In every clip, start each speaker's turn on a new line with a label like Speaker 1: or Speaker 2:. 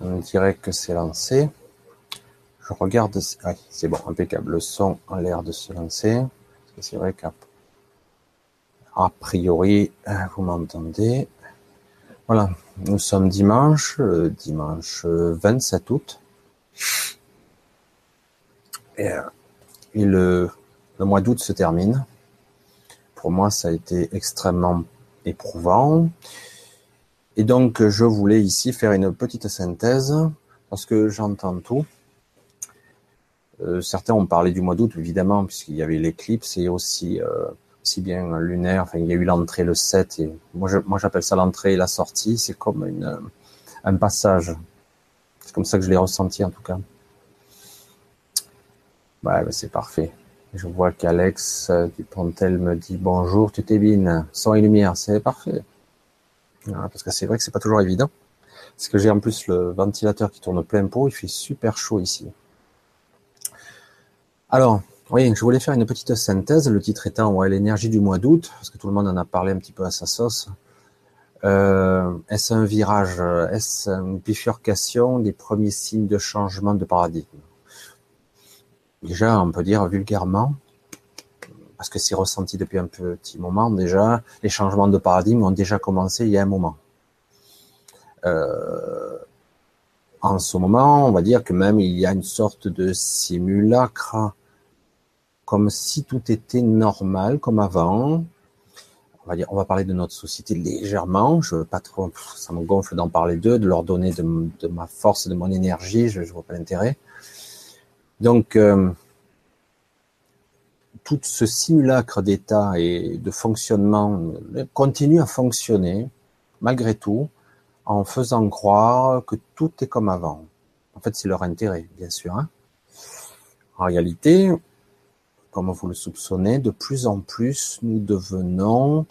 Speaker 1: On dirait que c'est lancé. Je regarde. c'est bon, impeccable. Le son a l'air de se lancer. C'est vrai qu'a priori, euh, vous m'entendez. Voilà, nous sommes dimanche, dimanche 27 août. Et, euh, et le, le mois d'août se termine. Pour moi, ça a été extrêmement éprouvant. Et donc, je voulais ici faire une petite synthèse parce que j'entends tout. Euh, certains ont parlé du mois d'août, évidemment, puisqu'il y avait l'éclipse et aussi, euh, bien lunaire. Enfin, il y a eu l'entrée le 7 et moi, moi j'appelle ça l'entrée et la sortie. C'est comme une, un passage. C'est comme ça que je l'ai ressenti en tout cas. Ouais, ben, c'est parfait. Je vois qu'Alex euh, Dupontel me dit bonjour, tu t'ébines, son et lumière, c'est parfait. Parce que c'est vrai que c'est pas toujours évident. Parce que j'ai en plus le ventilateur qui tourne plein pot, il fait super chaud ici. Alors, oui, je voulais faire une petite synthèse, le titre étant ouais, l'énergie du mois d'août, parce que tout le monde en a parlé un petit peu à sa sauce. Euh, est-ce un virage Est-ce une bifurcation des premiers signes de changement de paradigme? Déjà, on peut dire vulgairement, parce que c'est ressenti depuis un petit moment déjà, les changements de paradigme ont déjà commencé il y a un moment. Euh, en ce moment, on va dire que même il y a une sorte de simulacre, comme si tout était normal, comme avant. On va dire, on va parler de notre société légèrement. Je veux pas trop, ça me gonfle d'en parler d'eux, de leur donner de, ma force, de mon énergie. Je, je vois pas l'intérêt. Donc, euh, tout ce simulacre d'état et de fonctionnement continue à fonctionner, malgré tout, en faisant croire que tout est comme avant. En fait, c'est leur intérêt, bien sûr. Hein. en réalité, comme vous le soupçonnez, de plus en plus, nous devenons,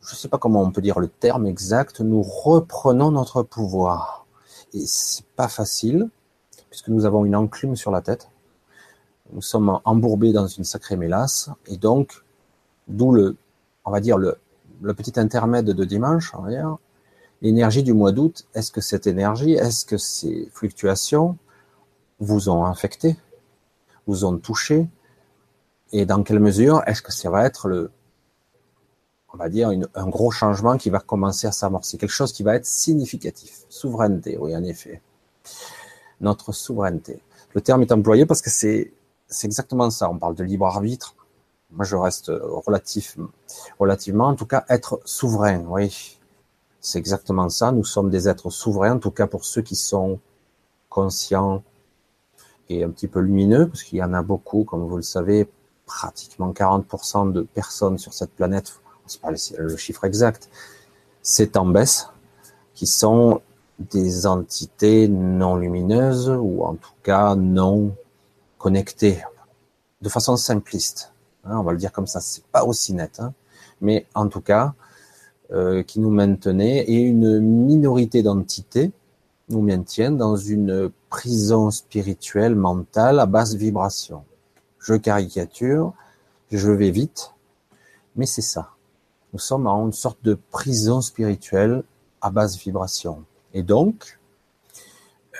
Speaker 1: je ne sais pas comment on peut dire le terme exact, nous reprenons notre pouvoir. Et c'est pas facile, puisque nous avons une enclume sur la tête. Nous sommes embourbés dans une sacrée mélasse, et donc, d'où le, on va dire le, le petit intermède de dimanche, on va dire, l'énergie du mois d'août. Est-ce que cette énergie, est-ce que ces fluctuations vous ont infecté, vous ont touché, et dans quelle mesure est-ce que ça va être le, on va dire, un gros changement qui va commencer à s'amorcer, quelque chose qui va être significatif. Souveraineté, oui, en effet. Notre souveraineté. Le terme est employé parce que c'est c'est exactement ça. On parle de libre arbitre. Moi, je reste relatif, relativement, en tout cas, être souverain. Oui, c'est exactement ça. Nous sommes des êtres souverains, en tout cas pour ceux qui sont conscients et un petit peu lumineux, parce qu'il y en a beaucoup, comme vous le savez, pratiquement 40% de personnes sur cette planète, c'est pas le chiffre exact, c'est en baisse, qui sont des entités non lumineuses ou en tout cas non connectés de façon simpliste. Hein, on va le dire comme ça, c'est pas aussi net, hein, mais en tout cas, euh, qui nous maintenait et une minorité d'entités nous maintiennent dans une prison spirituelle mentale à basse vibration. Je caricature, je vais vite, mais c'est ça. Nous sommes en une sorte de prison spirituelle à basse vibration. Et donc,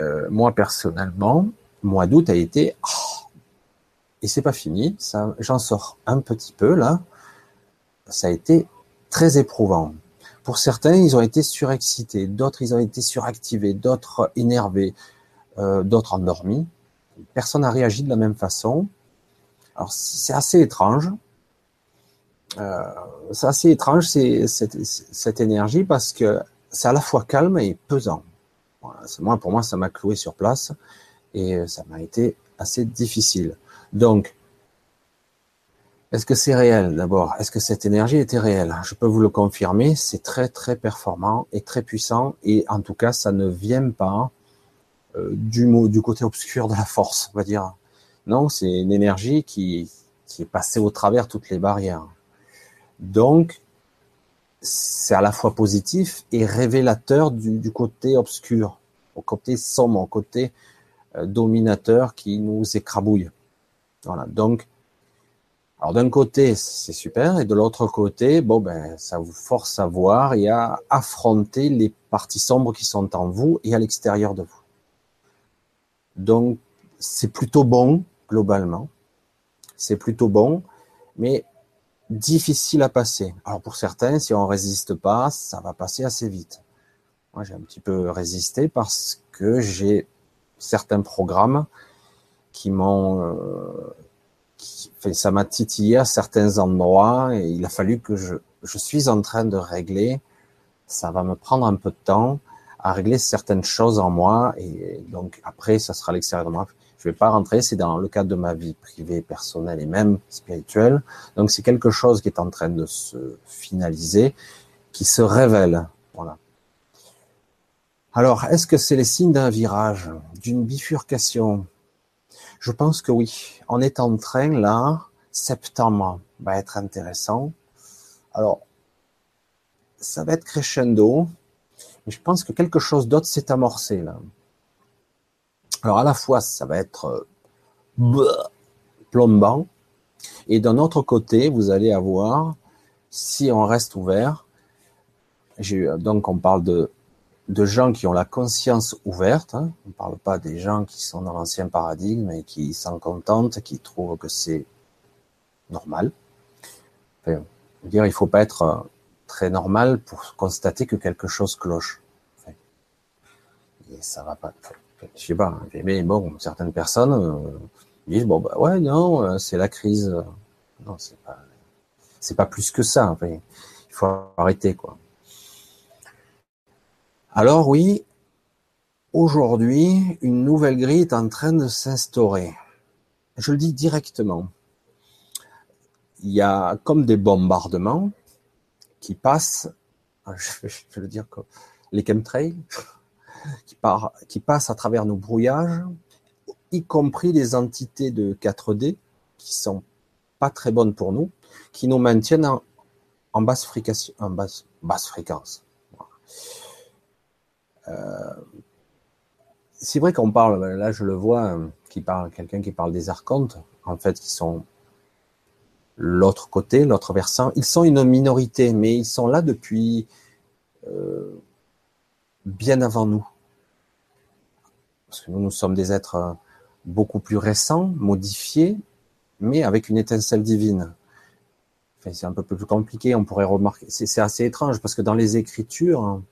Speaker 1: euh, moi personnellement, mois d'août a été oh, et c'est pas fini, j'en sors un petit peu là. Ça a été très éprouvant. Pour certains, ils ont été surexcités, d'autres ils ont été suractivés, d'autres énervés, euh, d'autres endormis. Personne n'a réagi de la même façon. Alors c'est assez étrange. Euh, c'est assez étrange cette, énergie parce que c'est à la fois calme et pesant. Pour moi, ça m'a cloué sur place et ça m'a été assez difficile. Donc, est-ce que c'est réel d'abord? Est-ce que cette énergie était réelle? Je peux vous le confirmer, c'est très très performant et très puissant et en tout cas ça ne vient pas euh, du, côté obscur de la force, on va dire. Non, c'est une énergie qui, est passée au travers toutes les barrières. Donc, c'est à la fois positif et révélateur du, du côté obscur, au côté sombre, au côté euh, dominateur qui nous écrabouille. Voilà. Donc, Alors d'un côté, c'est super, et de l'autre côté, bon ben, ça vous force à voir et à affronter les parties sombres qui sont en vous et à l'extérieur de vous. Donc c'est plutôt bon globalement, c'est plutôt bon, mais difficile à passer. Alors pour certains, si on résiste pas, ça va passer assez vite. Moi, j'ai un petit peu résisté parce que j'ai certains programmes qui m'ont euh, ça m'a titillé à certains endroits et il a fallu que je, je suis en train de régler. Ça va me prendre un peu de temps à régler certaines choses en moi et donc après, ça sera l'extérieur de moi. Je vais pas rentrer, c'est dans le cadre de ma vie privée, personnelle et même spirituelle. Donc c'est quelque chose qui est en train de se finaliser, qui se révèle. Voilà. Alors, est-ce que c'est les signes d'un virage, d'une bifurcation? Je pense que oui. On est en train là, septembre va être intéressant. Alors, ça va être crescendo, mais je pense que quelque chose d'autre s'est amorcé là. Alors à la fois, ça va être euh, plombant, et d'un autre côté, vous allez avoir, si on reste ouvert, donc on parle de de gens qui ont la conscience ouverte. Hein. On ne parle pas des gens qui sont dans l'ancien paradigme et qui s'en contentent, qui trouvent que c'est normal. Dire, il faut pas être euh, très normal pour constater que quelque chose cloche. Enfin, et ça va pas. je sais pas. Mais bon, certaines personnes euh, disent bon bah ouais non, euh, c'est la crise. Non, c'est pas. C'est pas plus que ça. Il faut arrêter quoi. Alors oui, aujourd'hui, une nouvelle grille est en train de s'instaurer. Je le dis directement. Il y a comme des bombardements qui passent, je vais le dire comme les chemtrails, qui, passent à travers nos brouillages, y compris les entités de 4D qui sont pas très bonnes pour nous, qui nous maintiennent en, basse, fréquence, c'est vrai qu'on parle, là je le vois, euh, parle, quelqu'un qui parle des archontes, en fait, qui sont l'autre côté, l'autre versant. Ils sont une minorité, mais ils sont là depuis euh, bien avant nous. Parce que nous, nous sommes des êtres beaucoup plus récents, modifiés, mais avec une étincelle divine. Enfin, c'est un peu plus compliqué, on pourrait remarquer. C'est assez étrange, parce que dans les Écritures,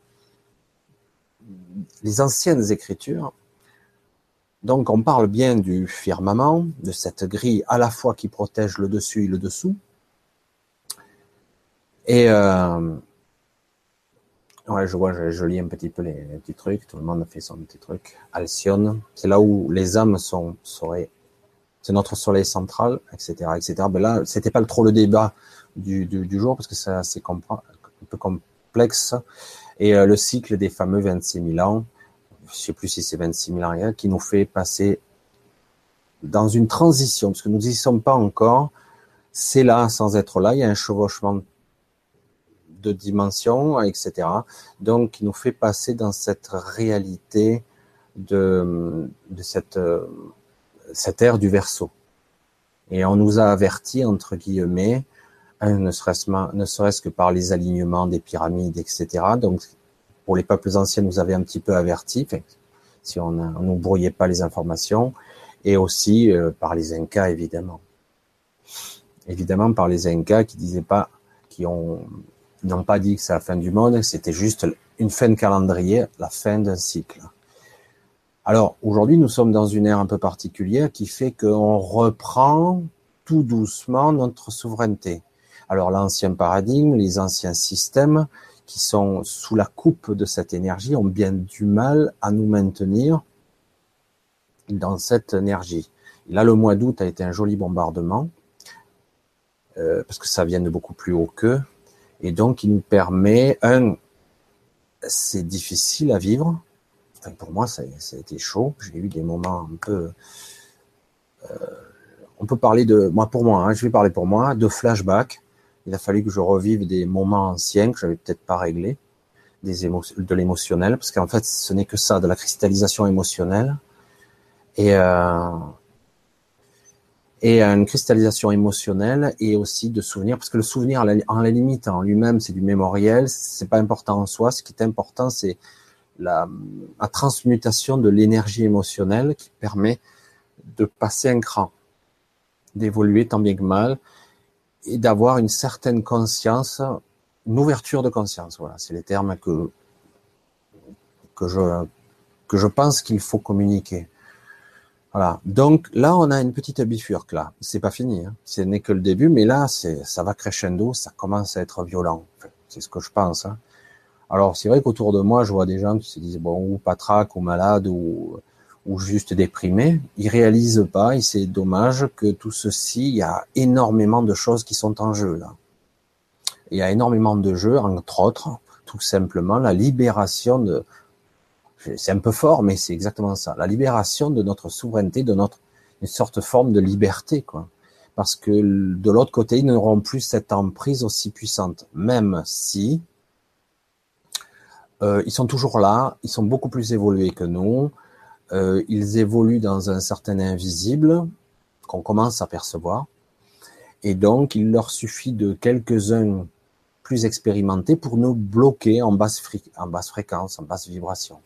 Speaker 1: les anciennes écritures. Donc on parle bien du firmament, de cette grille à la fois qui protège le dessus et le dessous. Et euh, je vois, je, lis un petit peu les, petits trucs. Tout le monde fait son petit truc. Alcyone, c'est là où les âmes sont, c'est notre soleil central, etc., etc. Mais là, c'était pas trop le débat du, jour parce que c'est un peu complexe et euh, le cycle des fameux 26 000 ans, je sais plus si c'est 26 000 ans, qui nous fait passer dans une transition, parce que nous n'y sommes pas encore, c'est là sans être là, il y a un chevauchement de dimensions, etc. Donc, qui nous fait passer dans cette réalité de, de cette, cette ère du verso. Et on nous a averti, entre guillemets, ne serait-ce que par les alignements des pyramides, etc. Donc, pour les peuples anciens, nous avait un petit peu averti, si on ne nous brouillait pas les informations, et aussi euh, par les Incas, évidemment. Évidemment, par les Incas qui disaient pas, qui ont n'ont pas dit que c'est la fin du monde, c'était juste une fin de calendrier, la fin d'un cycle. Alors aujourd'hui, nous sommes dans une ère un peu particulière qui fait qu'on reprend tout doucement notre souveraineté. Alors l'ancien paradigme, les anciens systèmes qui sont sous la coupe de cette énergie ont bien du mal à nous maintenir dans cette énergie. là, le mois d'août a été un joli bombardement, euh, parce que ça vient de beaucoup plus haut qu'eux, et donc il nous permet, un, c'est difficile à vivre, pour moi ça, a été chaud, j'ai eu des moments un peu... Euh, on peut parler de, moi pour moi, hein, je vais parler pour moi, de flashback, il a fallu que je revive des moments anciens que j'avais peut-être pas réglés, des de l'émotionnel, parce qu'en fait, ce n'est que ça, de la cristallisation émotionnelle. Et euh, et une cristallisation émotionnelle et aussi de souvenirs, parce que le souvenir, en la limite, en lui-même, c'est du mémoriel, c'est pas important en soi. Ce qui est important, c'est la, transmutation de l'énergie émotionnelle qui permet de passer un cran, d'évoluer tant bien que mal, et d'avoir une certaine conscience, une ouverture de conscience. Voilà, c'est les termes que que je que je pense qu'il faut communiquer. Voilà. Donc là, on a une petite bifurque là. C'est pas fini. Hein. Ce n'est que le début, mais là, c'est, ça va crescendo, ça commence à être violent. c'est ce que je pense. Hein. Alors c'est vrai qu'autour de moi, je vois des gens qui se disent bon ou patraque ou malade ou ou juste déprimés. Ils réalisent pas, et c'est dommage que tout ceci, il y a énormément de choses qui sont en jeu là. Il y a énormément de jeux, entre autres, tout simplement la libération de c'est un peu fort, mais c'est exactement ça. La libération de notre souveraineté, de notre une sorte de forme de liberté, quoi. Parce que de l'autre côté, ils n'auront plus cette emprise aussi puissante, même si euh, ils sont toujours là, ils sont beaucoup plus évolués que nous. Euh, ils évoluent dans un certain invisible qu'on commence à percevoir, et donc il leur suffit de quelques-uns plus expérimentés pour nous bloquer en basse, en basse fréquence, en basse vibration.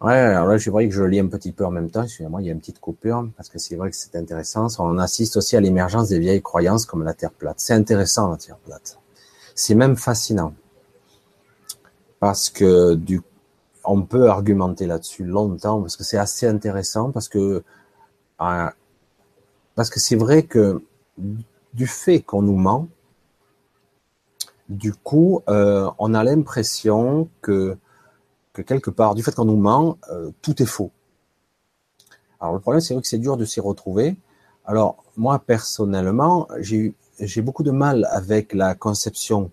Speaker 1: Ouais, alors là, je vrai que je lis un petit peu en même temps. Excusez-moi, il y a une petite coupure parce que c'est vrai que c'est intéressant. On assiste aussi à l'émergence des vieilles croyances comme la Terre plate. C'est intéressant la Terre plate. C'est même fascinant parce que du, on peut argumenter là-dessus longtemps parce que c'est assez intéressant parce que euh, parce que c'est vrai que du fait qu'on nous ment, du coup, euh, on a l'impression que, que quelque part, du fait qu'on nous ment, euh, tout est faux. Alors le problème, c'est vrai que c'est dur de s'y retrouver. Alors moi personnellement, j'ai j'ai beaucoup de mal avec la conception.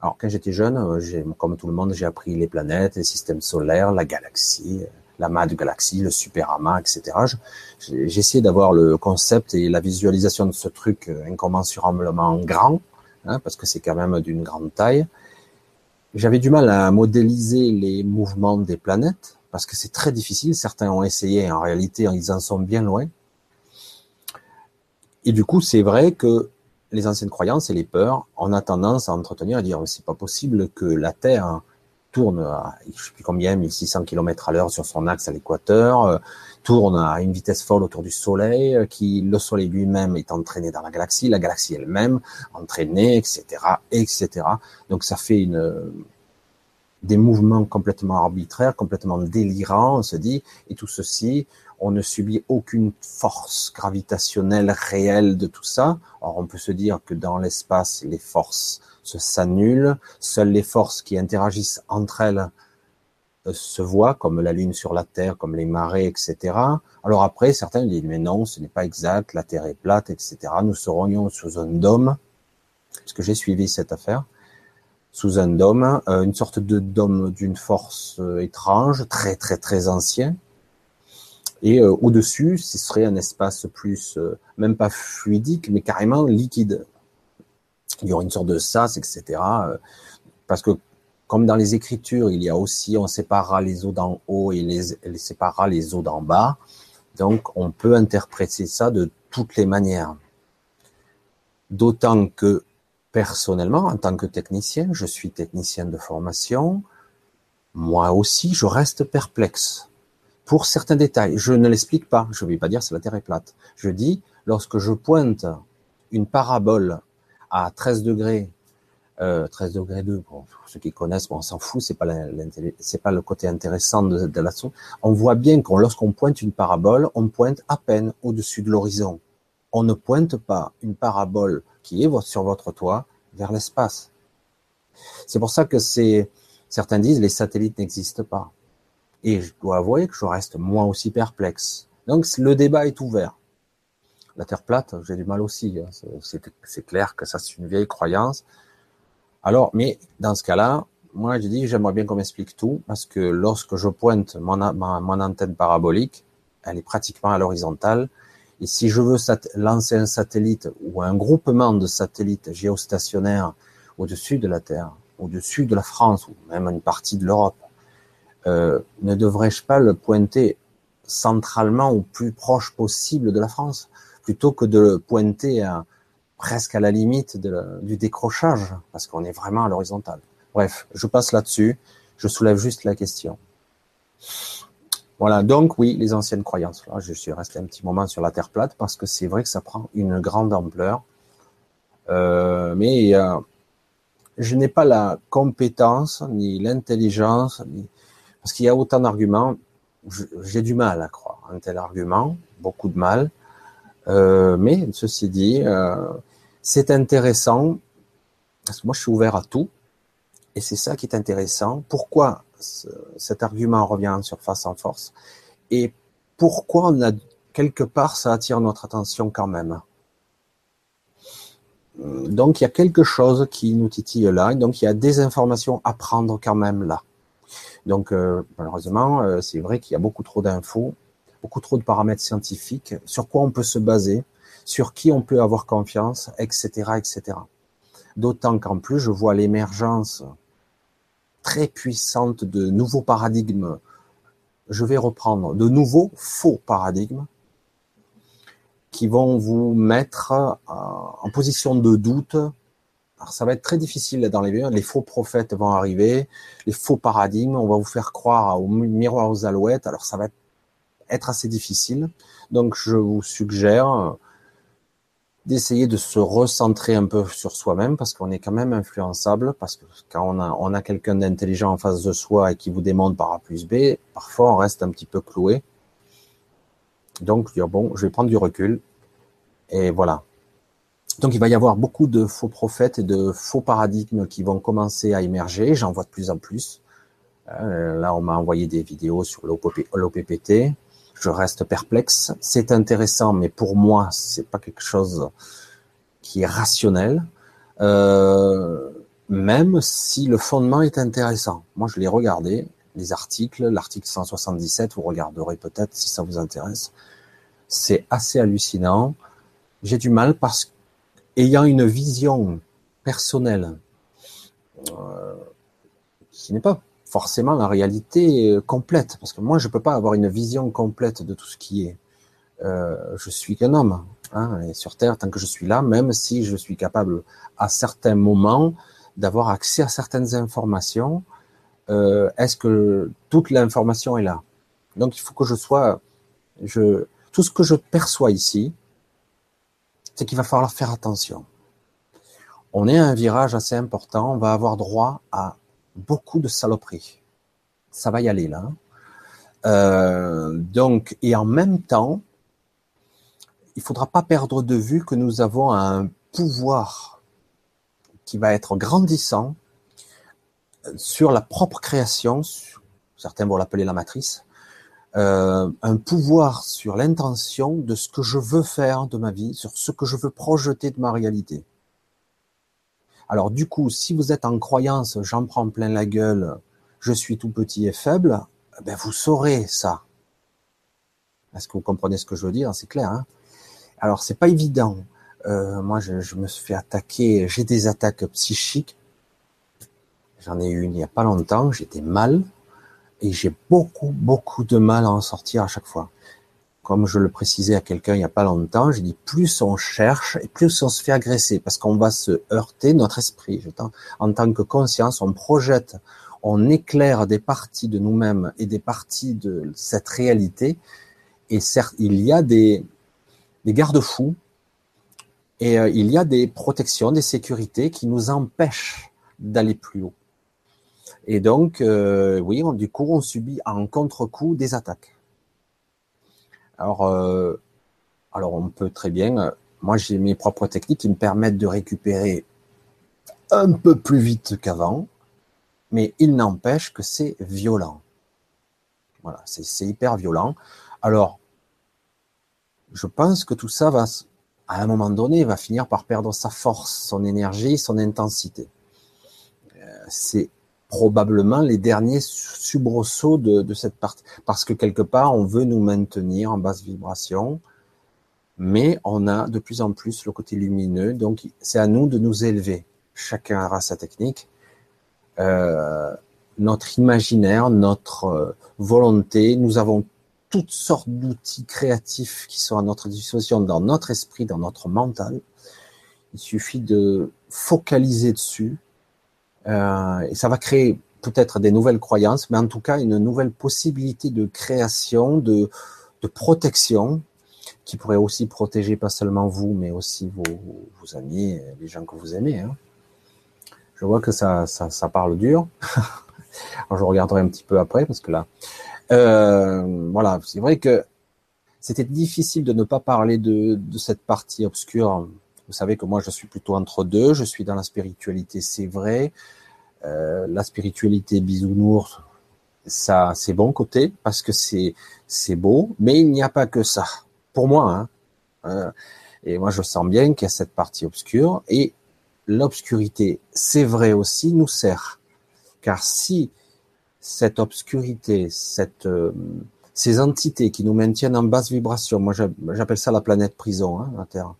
Speaker 1: Alors quand j'étais jeune, euh, comme tout le monde, j'ai appris les planètes, les systèmes solaires, la galaxie, la de galaxie, le superamas, etc. Essayé d'avoir le concept et la visualisation de ce truc incommensurablement grand Hein, parce que c'est quand même d'une grande taille. J'avais du mal à modéliser les mouvements des planètes, parce que c'est très difficile. Certains ont essayé, en réalité, ils en sont bien loin. Et du coup, c'est vrai que les anciennes croyances et les peurs, on a tendance à entretenir, à dire, c'est pas possible que la Terre tourne à, je sais plus combien, 1600 km à l'heure sur son axe à l'équateur, euh, tourne à une vitesse folle autour du Soleil, euh, qui le Soleil lui-même est entraîné dans la galaxie, la galaxie elle-même entraînée, etc., etc. Donc ça fait une des mouvements complètement arbitraires, complètement délirants, on se dit, et tout ceci, on ne subit aucune force gravitationnelle réelle de tout ça. Or, on peut se dire que dans l'espace, les forces s'annulent, seules les forces qui interagissent entre elles euh, se voient, comme la Lune sur la Terre, comme les marées, etc. Alors après, certains disent, mais non, ce n'est pas exact, la Terre est plate, etc. Nous serions sous un dôme, parce que j'ai suivi cette affaire, sous un dôme, euh, une sorte de dôme d'une force euh, étrange, très très très ancien, et au-dessus, ce serait un espace plus, même pas fluidique, mais carrément liquide. Il y aurait une sorte de sas, etc. Parce que comme dans les Écritures, il y a aussi, on séparera les eaux d'en haut et les, les séparera les eaux d'en bas. Donc, on peut interpréter ça de toutes les manières. D'autant que, personnellement, en tant que technicien, je suis technicien de formation, moi aussi, je reste perplexe. Pour certains détails, je ne l'explique pas. Je ne vais pas dire que la Terre est plate. Je dis, lorsque je pointe une parabole à 13 degrés euh, 13 degrés 2, pour ceux qui connaissent, bon, on s'en fout, c'est pas pas le côté intéressant de, de la On voit bien que lorsqu'on pointe une parabole, on pointe à peine au-dessus de l'horizon. On ne pointe pas une parabole qui est sur votre toit vers l'espace. C'est pour ça que c'est, certains disent les satellites n'existent pas. Et je dois avouer que je reste moi aussi perplexe. Donc le débat est ouvert. La Terre plate, j'ai du mal aussi. Hein. C'est clair que ça c'est une vieille croyance. Alors, mais dans ce cas-là, moi, je dis, j'aimerais bien qu'on m'explique tout, parce que lorsque je pointe mon, mon antenne parabolique, elle est pratiquement à l'horizontale. Et si je veux lancer un satellite ou un groupement de satellites géostationnaires au-dessus de la Terre, au-dessus de la France, ou même une partie de l'Europe, euh, ne devrais-je pas le pointer centralement au plus proche possible de la France, plutôt que de le pointer presque à la limite du décrochage, parce qu'on est vraiment à l'horizontale. Bref, je passe là-dessus, je soulève juste la question. Voilà, donc oui, les anciennes croyances. Là, je suis resté un petit moment sur la Terre plate parce que c'est vrai que ça prend une grande ampleur. Euh, mais euh, je n'ai pas la compétence ni l'intelligence, parce qu'il y a autant d'arguments. J'ai du mal à croire un tel argument, beaucoup de mal. Euh, mais ceci dit, euh, c'est intéressant parce que moi je suis ouvert à tout et c'est ça qui est intéressant. Pourquoi cet argument revient en surface en force et pourquoi on a quelque part ça attire notre attention quand même? Donc il y a quelque chose qui nous titille là, donc il y a des informations à prendre quand même là. Donc euh, malheureusement, euh, c'est vrai qu'il y a beaucoup trop d'infos, beaucoup trop de paramètres scientifiques, sur quoi on peut se baser, sur qui on peut avoir confiance, etc., etc. D'autant qu'en plus, je vois l'émergence très puissante de nouveaux paradigmes. Je vais reprendre de nouveaux faux paradigmes qui vont vous mettre euh, en position de doute. Alors ça va être très difficile dans les Les faux prophètes vont arriver, les faux paradigmes, on va vous faire croire au miroir aux alouettes. Alors ça va être assez difficile. Donc je vous suggère d'essayer de se recentrer un peu sur soi-même parce qu'on est quand même influençable parce que quand on a, on a quelqu'un d'intelligent en face de soi et qui vous démontre par A plus B, parfois on reste un petit peu cloué. Donc, dire, bon, je vais prendre du recul. Et voilà. Donc, il va y avoir beaucoup de faux prophètes et de faux paradigmes qui vont commencer à émerger. J'en vois de plus en plus. Euh, là, on m'a envoyé des vidéos sur l'OPPT. Je reste perplexe. C'est intéressant, mais pour moi, c'est pas quelque chose qui est rationnel. Euh, même si le fondement est intéressant. Moi, je l'ai regardé les articles, l'article 177, vous regarderez peut-être si ça vous intéresse. C'est assez hallucinant. J'ai du mal parce qu'ayant une vision personnelle euh, qui n'est pas forcément la réalité euh, complète, parce que moi je peux pas avoir une vision complète de tout ce qui est. Euh, je suis qu'un homme, hein, et sur Terre tant que je suis là, même si je suis capable à certains moments d'avoir accès à certaines informations, est-ce que toute l'information est là? Donc il faut que je sois, je, tout ce que je perçois ici, c'est qu'il va falloir faire attention. On est à un virage assez important, on va avoir droit à beaucoup de saloperies. Ça va y aller là. Euh, donc, et en même temps, il faudra pas perdre de vue que nous avons un pouvoir qui va être grandissant sur la propre création, certains vont l'appeler la matrice, euh, un pouvoir sur l'intention de ce que je veux faire de ma vie, sur ce que je veux projeter de ma réalité. Alors du coup, si vous êtes en croyance, j'en prends plein la gueule, je suis tout petit et faible, ben vous saurez ça. Est-ce que vous comprenez ce que je veux dire? C'est clair. Hein? Alors c'est pas évident. Euh, moi, je, je, me suis fait attaquer. J'ai des attaques psychiques J'en ai eu une il n'y a pas longtemps, j'étais mal et j'ai beaucoup, beaucoup de mal à en sortir à chaque fois. Comme je le précisais à quelqu'un il n'y a pas longtemps, j'ai dit plus on cherche et plus on se fait agresser parce qu'on va se heurter notre esprit. En tant que conscience, on projette, on éclaire des parties de nous-mêmes et des parties de cette réalité. Et certes, il y a des, des garde-fous et euh, il y a des protections, des sécurités qui nous empêchent d'aller plus haut. Et donc, euh, oui, du coup, on subit en contre-coup des attaques. Alors, euh, alors on peut très bien. Euh, moi, j'ai mes propres techniques qui me permettent de récupérer un peu plus vite qu'avant, mais il n'empêche que c'est violent. Voilà, c'est hyper violent. Alors, je pense que tout ça va, à un moment donné, va finir par perdre sa force, son énergie, son intensité. C'est probablement les derniers soubresauts de, de cette partie. Parce que quelque part, on veut nous maintenir en basse vibration, mais on a de plus en plus le côté lumineux. Donc, c'est à nous de nous élever. Chacun aura sa technique. Euh, notre imaginaire, notre euh, volonté. Nous avons toutes sortes d'outils créatifs qui sont à notre disposition dans notre esprit, dans notre mental. Il suffit de focaliser dessus euh, et ça va créer peut-être des nouvelles croyances, mais en tout cas une nouvelle possibilité de création, de, protection qui pourrait aussi protéger pas seulement vous, mais aussi vos, amis, les gens que vous aimez. Hein. Je vois que ça, parle dur. Je regarderai un petit peu après parce que là, euh, voilà, c'est vrai que c'était difficile de ne pas parler de cette partie obscure. Vous savez que moi je suis plutôt entre deux. Je suis dans la spiritualité, c'est vrai. Euh, la spiritualité bisounours, ça c'est bon côté parce que c'est c'est beau, mais il n'y a pas que ça. Pour moi, hein. Euh, et moi je sens bien qu'il y a cette partie obscure et l'obscurité, c'est vrai aussi, nous sert. Car si cette obscurité, cette, euh, ces entités qui nous maintiennent en basse vibration, moi j'appelle ça la planète prison, hein, la Terre.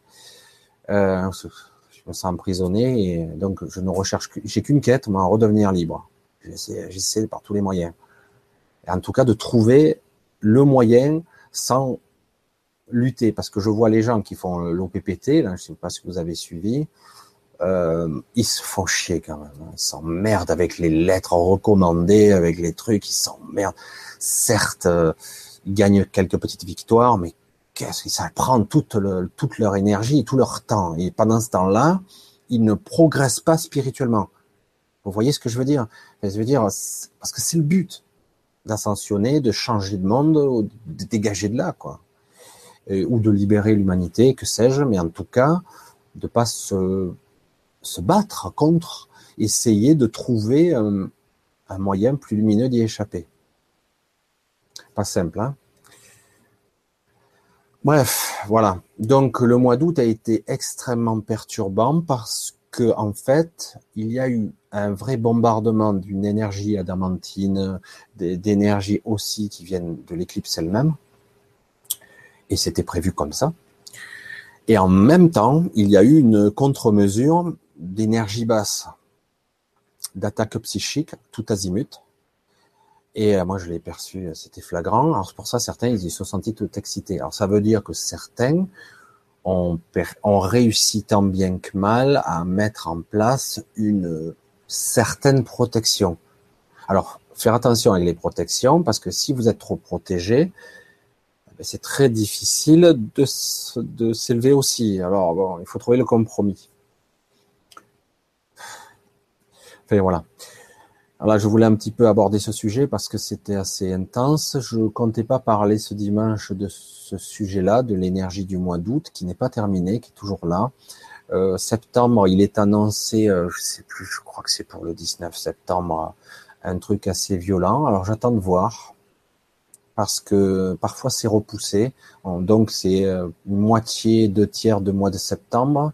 Speaker 1: Euh, me sens emprisonné et donc je ne recherche, j'ai qu'une quête, moi, redevenir libre. J'essaie par tous les moyens. En tout cas, de trouver le moyen sans lutter, parce que je vois les gens qui font l'OPPT, là, je sais pas si vous avez suivi, euh, ils se font chier quand même. Hein. Ils s'emmerdent avec les lettres recommandées, avec les trucs, ils s'emmerdent. Certes, euh, ils gagnent quelques petites victoires, mais ça prend toute, le, toute leur énergie, tout leur temps. Et pendant ce temps-là, ils ne progressent pas spirituellement. Vous voyez ce que je veux dire? Je veux dire, parce que c'est le but d'ascensionner, de changer de monde, de dégager de là, quoi. ou de libérer l'humanité, que sais-je, mais en tout cas, de pas se se battre contre, essayer de trouver un, moyen plus lumineux d'y échapper. Pas simple, hein Bref, voilà. Donc le mois d'août a été extrêmement perturbant parce que en fait, il y a eu un vrai bombardement d'une énergie adamantine, d'énergie aussi qui viennent de l'éclipse elle-même. Et c'était prévu comme ça. Et en même temps, il y a eu une contre-mesure d'énergie basse, d'attaque psychique, tout azimut. Et euh, moi, je l'ai perçu, euh, c'était flagrant. Alors, c'est pour ça, certains, ils se sont sentis tout excités. Alors, ça veut dire que certains ont, réussi tant bien que mal à mettre en place une certaine protection. Alors, faire attention avec les protections, parce que si vous êtes trop protégé, ben, c'est très difficile de, de s'élever aussi. Alors, bon, il faut trouver le compromis. voilà. Alors là, je voulais un petit peu aborder ce sujet parce que c'était assez intense. Je comptais pas parler ce dimanche de ce sujet-là, de l'énergie du mois d'août, qui n'est pas terminé, qui est toujours là. Euh, septembre, il est annoncé, euh, je sais plus, je crois que c'est pour le 19 septembre, un truc assez violent. Alors j'attends de voir parce que parfois c'est repoussé. Donc c'est euh, moitié, deux tiers de mois de septembre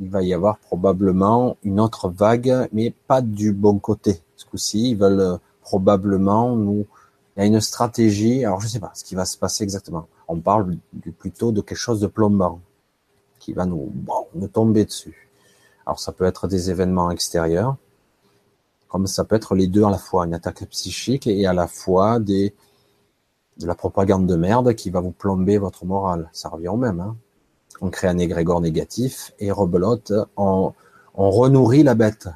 Speaker 1: il va y avoir probablement une autre vague, mais pas du bon côté. Ce coup-ci, ils veulent euh, probablement nous. Il y a une stratégie. Alors, je ne sais pas ce qui va se passer exactement. On parle plutôt de quelque chose de plombant qui va nous, bon, nous tomber dessus. Alors, ça peut être des événements extérieurs, comme ça peut être les deux à la fois, une attaque psychique et à la fois des, de la propagande de merde qui va vous plomber votre morale. Ça revient au même. Hein on crée un égrégore négatif et rebelote, on, on renourrit la bête.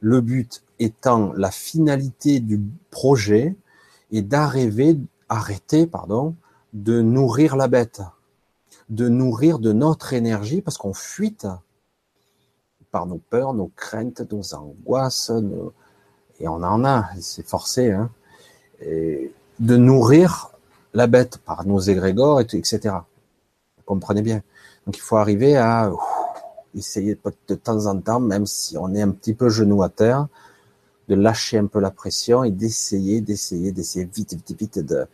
Speaker 1: Le but étant la finalité du projet est d'arriver, arrêter, pardon, de nourrir la bête, de nourrir de notre énergie parce qu'on fuite par nos peurs, nos craintes, nos angoisses, et on en a, c'est forcé, hein, et de nourrir la bête par nos égrégores, etc comprenez bien. Donc il faut arriver à essayer de temps en temps, même si on est un petit peu genou à terre, de lâcher un peu la pression et d'essayer, d'essayer, d'essayer vite, vite, vite de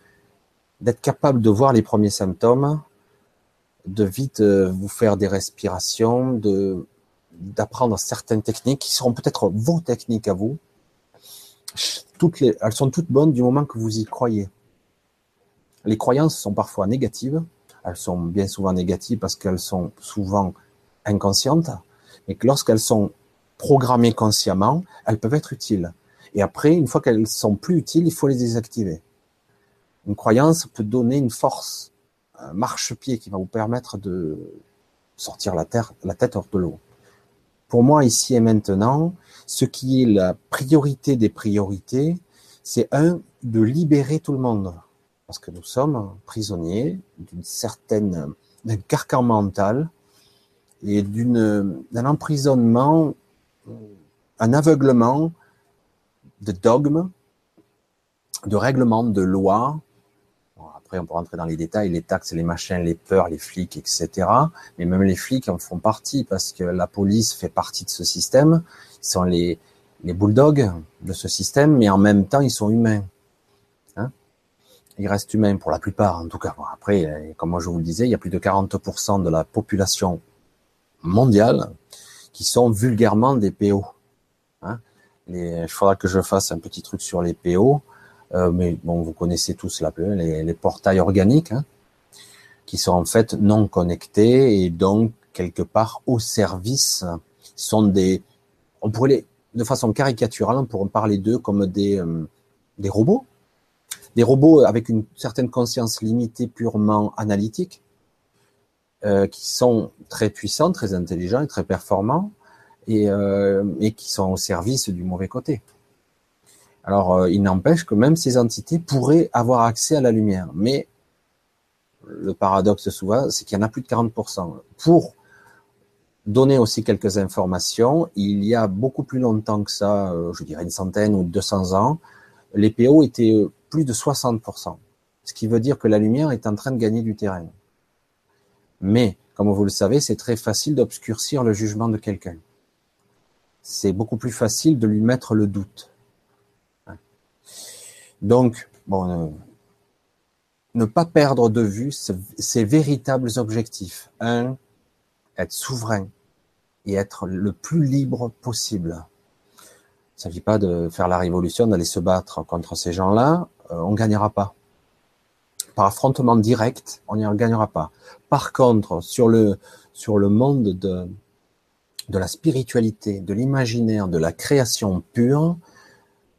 Speaker 1: d'être capable de voir les premiers symptômes, de vite euh, vous faire des respirations, de d'apprendre certaines techniques qui seront peut-être vos techniques à vous. Toutes les, elles sont toutes bonnes du moment que vous y croyez. Les croyances sont parfois négatives, elles sont bien souvent négatives parce qu'elles sont souvent inconscientes, mais que lorsqu'elles sont programmées consciemment, elles peuvent être utiles. Et après, une fois qu'elles sont plus utiles, il faut les désactiver. Une croyance peut donner une force, un marchepied qui va vous permettre de sortir la, tête hors de l'eau. Pour moi, ici et maintenant, ce qui est la priorité des priorités, c'est un, de libérer tout le monde. Parce que nous sommes prisonniers d'une certaine, d'un carcan mental et d'un emprisonnement, un aveuglement de dogmes, de règlements, de lois. après, on peut rentrer dans les détails, les taxes, les machins, les peurs, les flics, etc. Mais même les flics en font partie parce que la police fait partie de ce système. Ils sont les, les bulldogs de ce système, mais en même temps, ils sont humains. Hein? Ils restent humains pour la plupart, en tout cas. après, comme je vous le disais, il y a plus de 40% de la population mondiale qui sont vulgairement des PO. Hein. Il faudra que je fasse un petit truc sur les PO, euh, mais bon, vous connaissez tous la les, les portails organiques, hein, qui sont en fait non connectés et donc quelque part au service sont des, on pourrait les, de façon caricaturale, on pourrait parler d'eux comme des, euh, des robots, des robots avec une certaine conscience limitée purement analytique, euh, qui sont très puissants, très intelligents et très performants, et, euh, et qui sont au service du mauvais côté. Alors, euh, il n'empêche que même ces entités pourraient avoir accès à la lumière, mais le paradoxe souvent, c'est qu'il y en a plus de 40%. Pour donner aussi quelques informations, il y a beaucoup plus longtemps que ça, euh, je dirais une centaine ou 200 ans, les PO étaient plus de 60%. Ce qui veut dire que la lumière est en train de gagner du terrain. Mais, comme vous le savez, c'est très facile d'obscurcir le jugement de quelqu'un c'est beaucoup plus facile de lui mettre le doute. Donc, bon, euh, ne pas perdre de vue ses véritables objectifs. Un, être souverain et être le plus libre possible. Il ne s'agit pas de faire la révolution, d'aller se battre contre ces gens-là. Euh, on ne gagnera pas. Par affrontement direct, on n'y gagnera pas. Par contre, sur le, monde de, la spiritualité, de l'imaginaire, de la création pure,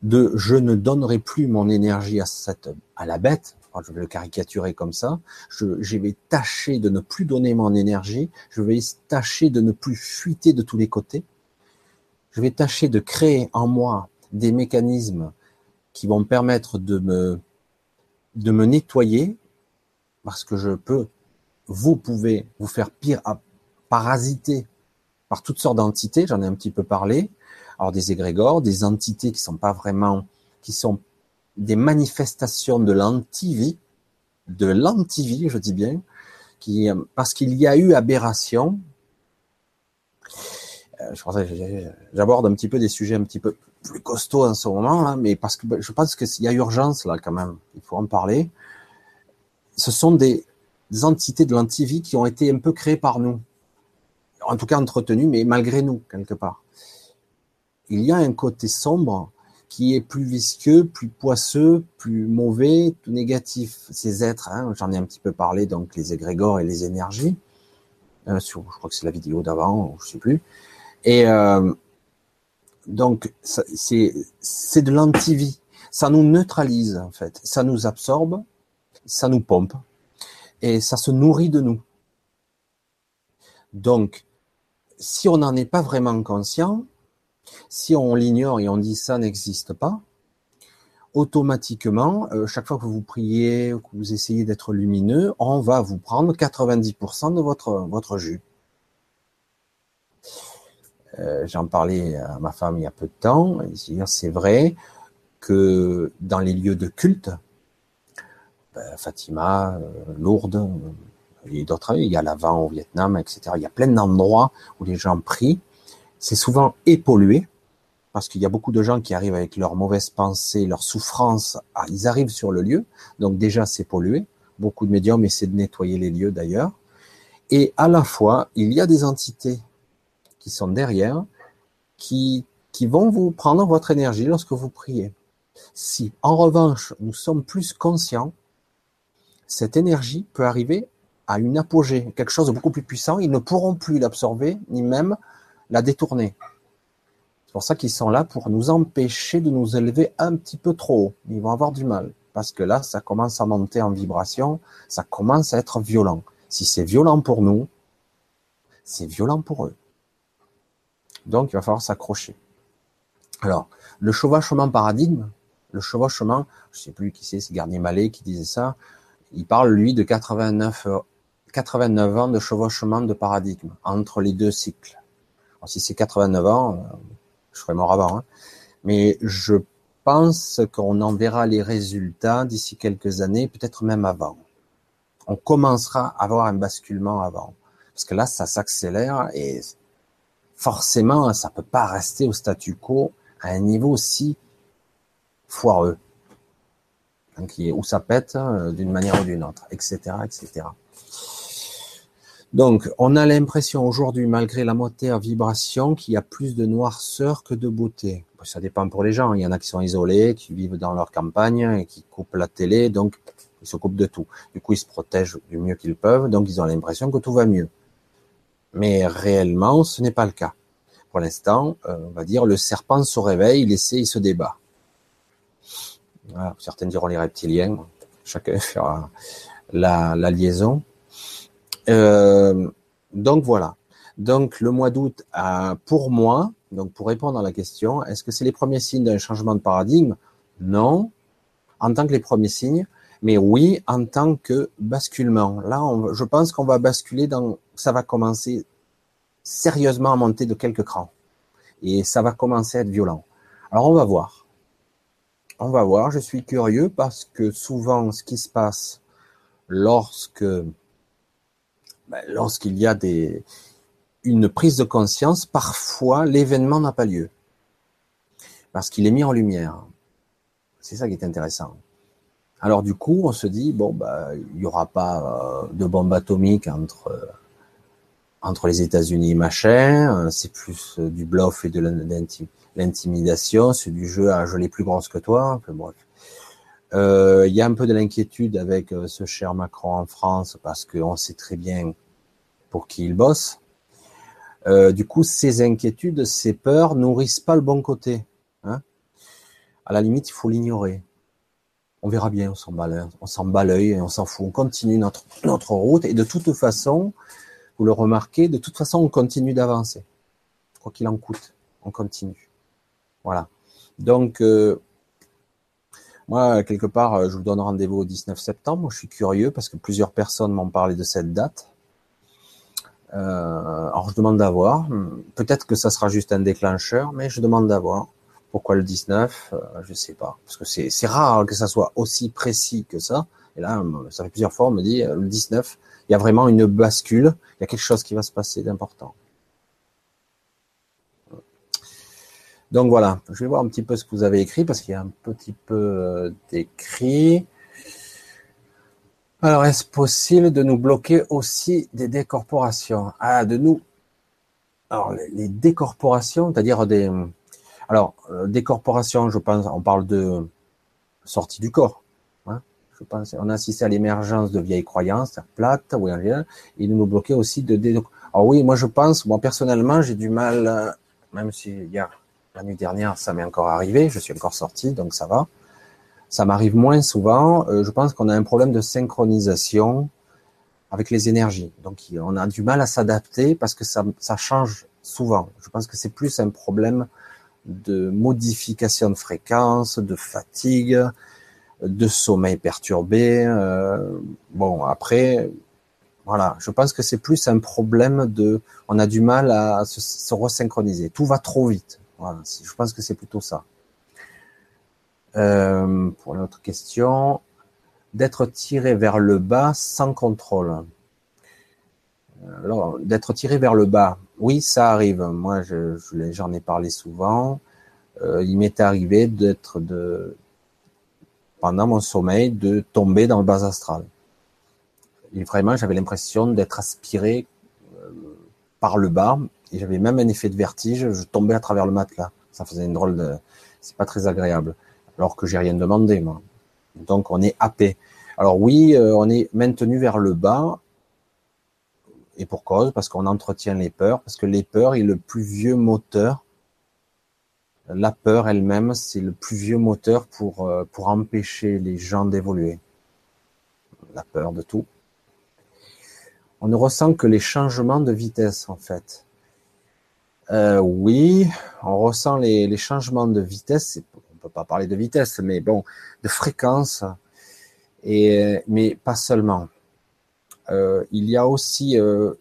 Speaker 1: de je ne donnerai plus mon énergie à cette, à la bête, je vais le caricaturer comme ça, je, je, vais tâcher de ne plus donner mon énergie, je vais tâcher de ne plus fuiter de tous les côtés, je vais tâcher de créer en moi des mécanismes qui vont me permettre de me, de me nettoyer, parce que je peux, vous pouvez vous faire pire à parasiter par toutes sortes d'entités, j'en ai un petit peu parlé. Alors des égrégores, des entités qui sont pas vraiment, qui sont des manifestations de l'antivie, de l'antivie, je dis bien, qui, parce qu'il y a eu aberration. Euh, je j'aborde un petit peu des sujets un petit peu plus costauds en ce moment là, mais parce que je pense qu'il y a urgence là quand même. Il faut en parler. Ce sont des, des entités de l'antivie qui ont été un peu créées par nous en tout cas entretenu, mais malgré nous, quelque part. Il y a un côté sombre qui est plus visqueux, plus poisseux, plus mauvais, tout négatif. Ces êtres, hein, j'en ai un petit peu parlé, donc les égrégores et les énergies, euh, sur, je crois que c'est la vidéo d'avant, je sais plus. Et euh, donc, c'est de l'antivie. Ça nous neutralise, en fait. Ça nous absorbe, ça nous pompe, et ça se nourrit de nous. Donc, si on n'en est pas vraiment conscient, si on l'ignore et on dit ça n'existe pas, automatiquement, euh, chaque fois que vous priez, que vous essayez d'être lumineux, on va vous prendre 90% de votre, votre jus. Euh, J'en parlais à ma femme il y a peu de temps. C'est vrai que dans les lieux de culte, ben, Fatima, euh, Lourdes, y a d'autres il y a l'avant au Vietnam, etc. Il y a plein d'endroits où les gens prient. C'est souvent épollué, parce qu'il y a beaucoup de gens qui arrivent avec leurs mauvaises pensées, leurs souffrances, ah, ils arrivent sur le lieu, donc déjà c'est pollué. Beaucoup de médiums essaient de nettoyer les lieux d'ailleurs. Et à la fois, il y a des entités qui sont derrière, qui vont vous prendre votre énergie lorsque vous priez. Si, en revanche, nous sommes plus conscients, cette énergie peut arriver à une apogée, quelque chose de beaucoup plus puissant, ils ne pourront plus l'absorber, ni même la détourner. C'est pour ça qu'ils sont là pour nous empêcher de nous élever un petit peu trop. Ils vont avoir du mal. Parce que là, ça commence à monter en vibration, ça commence à être violent. Si c'est violent pour nous, c'est violent pour eux. Donc, il va falloir s'accrocher. Alors, le chevauchement paradigme, le chevauchement, je sais plus qui c'est, c'est Garnier Mallet qui disait ça, il parle, lui, de 89, 89 ans de chevauchement de paradigme entre les deux cycles. Si c'est 89 ans, euh, je serais mort avant, hein. mais je pense qu'on en verra les résultats d'ici quelques années, peut-être même avant. On commencera à avoir un basculement avant. Parce que là, ça s'accélère et forcément, ça peut pas rester au statu quo à un niveau aussi foireux. Donc, où ça pète euh, d'une manière ou d'une autre, etc., etc. Donc, on a l'impression aujourd'hui, malgré la montée vibration, qu'il y a plus de noirceur que de beauté. Ça dépend pour les gens. Il y en a qui sont isolés, qui vivent dans leur campagne et qui coupent la télé, donc ils se coupent de tout. Du coup, ils se protègent du mieux qu'ils peuvent, donc ils ont l'impression que tout va mieux. Mais réellement, ce n'est pas le cas. Pour l'instant, euh, on va dire, le serpent se réveille, il essaie, il se débat. Certains diront les reptiliens, chacun fera la, liaison. Euh, donc voilà. Donc le mois d'août, pour moi, donc pour répondre à la question, est-ce que c'est les premiers signes d'un changement de paradigme? Non, en tant que les premiers signes, mais oui, en tant que basculement. Là, je pense qu'on va basculer dans, ça va commencer sérieusement à monter de quelques crans. Et ça va commencer à être violent. Alors on va voir. On va voir, je suis curieux parce que souvent ce qui se passe lorsque ben, lorsqu'il y a des une prise de conscience, parfois l'événement n'a pas lieu. Parce qu'il est mis en lumière. C'est ça qui est intéressant. Alors du coup, on se dit bon bah il y aura pas euh, de bombe atomique entre entre les États-Unis et machin, euh, c'est plus euh, du bluff et de l'intimidation, c'est du jeu à je l'ai plus grosse que toi, bref. Euh, il y a un peu de l'inquiétude avec ce cher Macron en France parce qu'on sait très bien pour qui il bosse. du coup, ces inquiétudes, ces peurs nourrissent pas le bon côté. Hein à la limite, il faut l'ignorer. On verra bien, on s'en bat, on s'en bat l'œil et on s'en fout. On continue notre, notre route et de toute façon, vous le remarquez, de toute façon, on continue d'avancer. Quoi qu'il en coûte, on continue. Voilà. Donc, euh, moi, quelque part, euh, je vous donne rendez-vous au 19 septembre. Je suis curieux parce que plusieurs personnes m'ont parlé de cette date. Euh, alors, je demande d'avoir. Peut-être que ça sera juste un déclencheur, mais je demande d'avoir. Pourquoi le 19 Je sais pas. Parce que c'est rare que ça soit aussi précis que ça. Et là, ça fait plusieurs fois, on me dit le 19, il y a vraiment une bascule, il y a quelque chose qui va se passer d'important. Donc voilà, je vais voir un petit peu ce que vous avez écrit parce qu'il y a un petit peu euh, d'écrit. Alors, est-ce possible de nous bloquer aussi des décorporations? Ah, de nous. Alors, les, décorporations, c'est-à-dire des. Alors, euh, décorporations, je pense, on parle de sortie du corps je pense, on a assisté à l'émergence de vieilles croyances plates ou et de nous bloquer aussi de, alors oui, moi je pense, moi personnellement, j'ai du mal, euh, même si hier, la nuit dernière, ça m'est encore arrivé, je suis encore sorti, donc ça va. Ça m'arrive moins souvent. Euh, je pense qu'on a un problème de synchronisation avec les énergies. Donc on a du mal à s'adapter parce que ça, change souvent. Je pense que c'est plus un problème de modification de fréquence, de fatigue, de sommeil perturbé. Euh, bon, après, voilà, je pense que c'est plus un problème de, on a du mal à se resynchroniser. Tout va trop vite. Je pense que c'est plutôt ça. Euh, pour l'autre question, d'être tiré vers le bas sans contrôle. Alors, d'être tiré vers le bas, oui, ça arrive. Moi, j'en ai parlé souvent. Euh, il m'est arrivé d'être de pendant mon sommeil de tomber dans le bas astral. Et vraiment, j'avais l'impression d'être aspiré euh, par le bas et j'avais même un effet de vertige. Je tombais à travers le matelas. Ça faisait une drôle de, c'est pas très agréable. Alors que j'ai rien demandé, moi. Donc, on est happé. Alors oui, euh, on est maintenu vers le bas. Et pour cause, parce qu'on entretient les peurs, parce que les peurs est le plus vieux moteur La peur elle-même, c'est le plus vieux moteur pour, euh, pour empêcher les gens d'évoluer. La peur de tout. On ne ressent que les changements de vitesse, en fait. Euh, oui, on ressent les, les changements de vitesse. On peut pas parler de vitesse, mais bon, de fréquence. Et mais pas seulement. Euh, il y a aussi euh,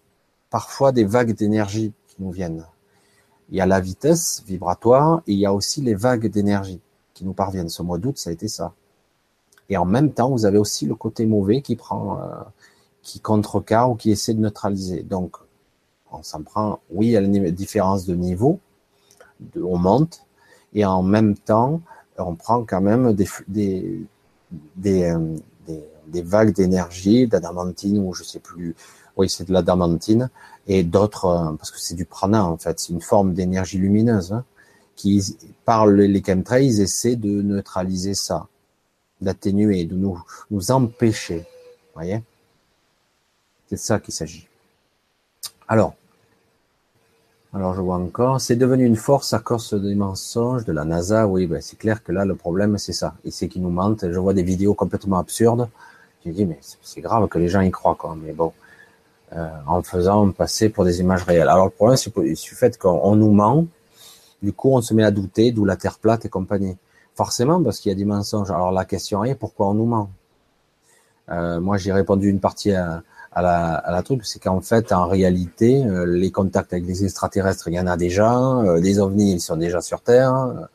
Speaker 1: parfois des vagues d'énergie qui nous viennent. Il y a la vitesse vibratoire et il y a aussi les vagues d'énergie qui nous parviennent. Ce mois d'août, ça a été ça. Et en même temps, vous avez aussi le côté mauvais qui prend, euh, qui contrecarre ou qui essaie de neutraliser. Donc, on s'en prend, oui, il y a une différence de niveau, de, on monte, et en même temps, on prend quand même des, des, des, euh, des, des vagues d'énergie, d'adamantine ou je sais plus, oui, c'est de l'adamantine, et d'autres, euh, parce que c'est du prana en fait, c'est une forme d'énergie lumineuse, hein, qui, par les chemtrails, essaient de neutraliser ça, d'atténuer, de nous, nous empêcher. voyez? C'est ça qu'il s'agit. Alors, alors je vois encore, c'est devenu une force à cause des mensonges de la NASA. Oui, ben c'est clair que là le problème c'est ça. Et c'est qu'ils nous mentent. Je vois des vidéos complètement absurdes. Je dis mais c'est grave que les gens y croient quoi. Mais bon, euh, en faisant passer pour des images réelles. Alors le problème, c'est du fait qu'on nous ment, du coup on se met à douter, d'où la Terre plate et compagnie. Forcément, parce qu'il y a des mensonges. Alors la question est, pourquoi on nous ment? Euh, Moi j'ai répondu une partie à, à, la, à la truc, c'est qu'en fait, en réalité, euh, les contacts avec les extraterrestres, il y en a déjà, euh, les ovnis, ils sont déjà sur Terre,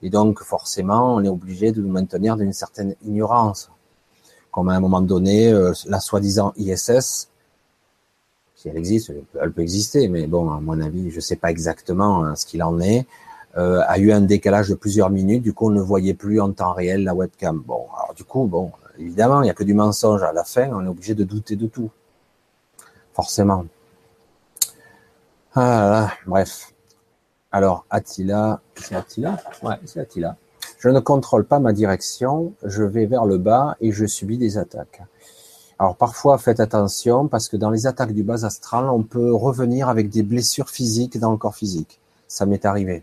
Speaker 1: et donc forcément, on est obligé de nous maintenir d'une certaine ignorance. Comme à un moment donné, la soi-disant ISS, si elle existe, elle peut exister, mais bon, à mon avis, je ne sais pas exactement ce qu'il en est, euh, a eu un décalage de plusieurs minutes, du coup on ne voyait plus en temps réel la webcam. Bon, alors du coup, bon, évidemment, il n'y a que du mensonge à la fin, on est obligé de douter de tout. Forcément. Ah bref. Alors, Attila, c'est Attila? Ouais, c'est Attila. Je ne contrôle pas ma direction, je vais vers le bas et je subis des attaques. Alors parfois, faites attention parce que dans les attaques du bas astral, on peut revenir avec des blessures physiques dans le corps physique. Ça m'est arrivé.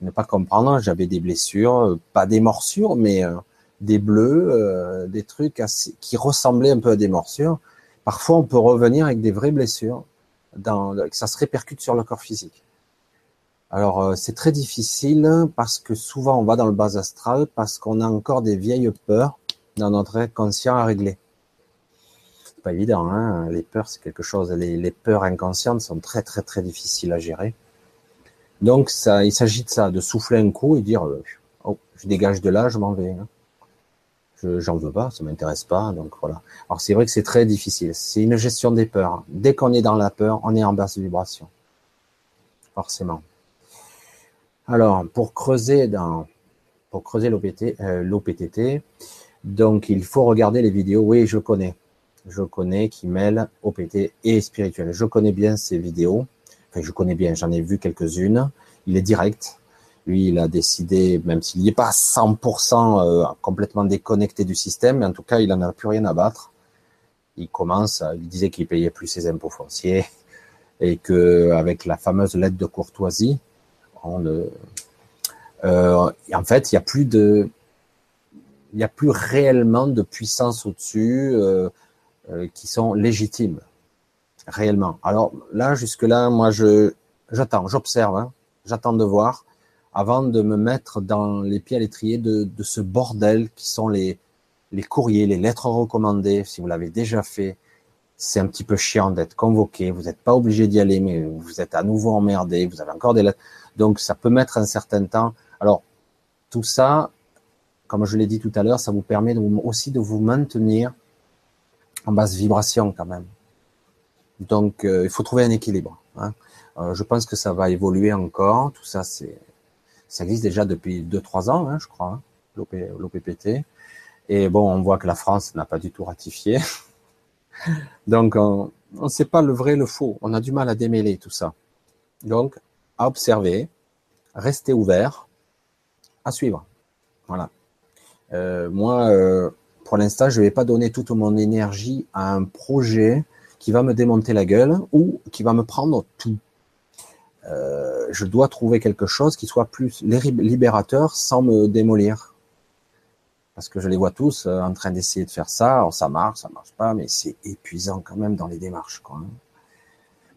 Speaker 1: Ne pas comprendre, j'avais des blessures, euh, pas des morsures, mais euh, des bleus, euh, des trucs qui ressemblaient un peu à des morsures. Parfois, on peut revenir avec des vraies blessures, dans, ça se répercute sur le corps physique. Alors, c'est très difficile parce que souvent, on va dans le bas astral parce qu'on a encore des vieilles peurs dans notre inconscient à régler pas évident. Hein les peurs, c'est quelque chose. Les, peurs inconscientes sont très très très difficiles à gérer. Donc ça, il s'agit de ça, de souffler un coup et dire euh, oh, je dégage de là, je m'en vais. Hein. Je j'en veux pas, ça m'intéresse pas. Donc voilà. Alors c'est vrai que c'est très difficile. C'est une gestion des peurs. Dès qu'on est dans la peur, on est en basse vibration, forcément. Alors pour creuser dans pour creuser l'OPT, euh, l'OPTT, donc il faut regarder les vidéos. Oui, je connais je connais qui mêle OPT et spirituel. Je connais bien ces vidéos. Enfin, je connais bien, j'en ai vu quelques-unes. Il est direct. Lui, il a décidé, même s'il n'est pas 100% euh, complètement déconnecté du système, mais en tout cas, il n'en a plus rien à battre. Il commence, il disait qu'il payait plus ses impôts fonciers et que avec la fameuse lettre de courtoisie, on euh, en fait, il n'y a plus de, il n'y a plus réellement de puissance au-dessus. Euh, euh, qui sont légitimes, réellement. Alors là, jusque-là, moi, je j'attends, j'observe, hein, j'attends de voir avant de me mettre dans les pieds à l'étrier de, ce bordel qui sont les, les courriers, les lettres recommandées. Si vous l'avez déjà fait, c'est un petit peu chiant d'être convoqué. Vous n'êtes pas obligé d'y aller, mais vous êtes à nouveau emmerdé. Vous avez encore des lettres. Donc, ça peut mettre un certain temps. Alors, tout ça, comme je l'ai dit tout à l'heure, ça vous permet aussi de vous maintenir en basse vibration quand même. Donc euh, il faut trouver un équilibre. Hein. Euh, je pense que ça va évoluer encore. Tout ça, c'est ça existe déjà depuis 2-3 ans, hein, je crois, hein, l'OPPT. Et bon, on voit que la France n'a pas du tout ratifié. Donc on ne sait pas le vrai le faux. On a du mal à démêler tout ça. Donc à observer, rester ouvert, à suivre. Voilà. Euh, moi, euh, pour l'instant, je ne vais pas donner toute mon énergie à un projet qui va me démonter la gueule ou qui va me prendre tout. Euh, je dois trouver quelque chose qui soit plus libérateur sans me démolir. Parce que je les vois tous euh, en train d'essayer de faire ça, alors ça marche, ça marche pas, mais c'est épuisant quand même dans les démarches, quoi. Hein.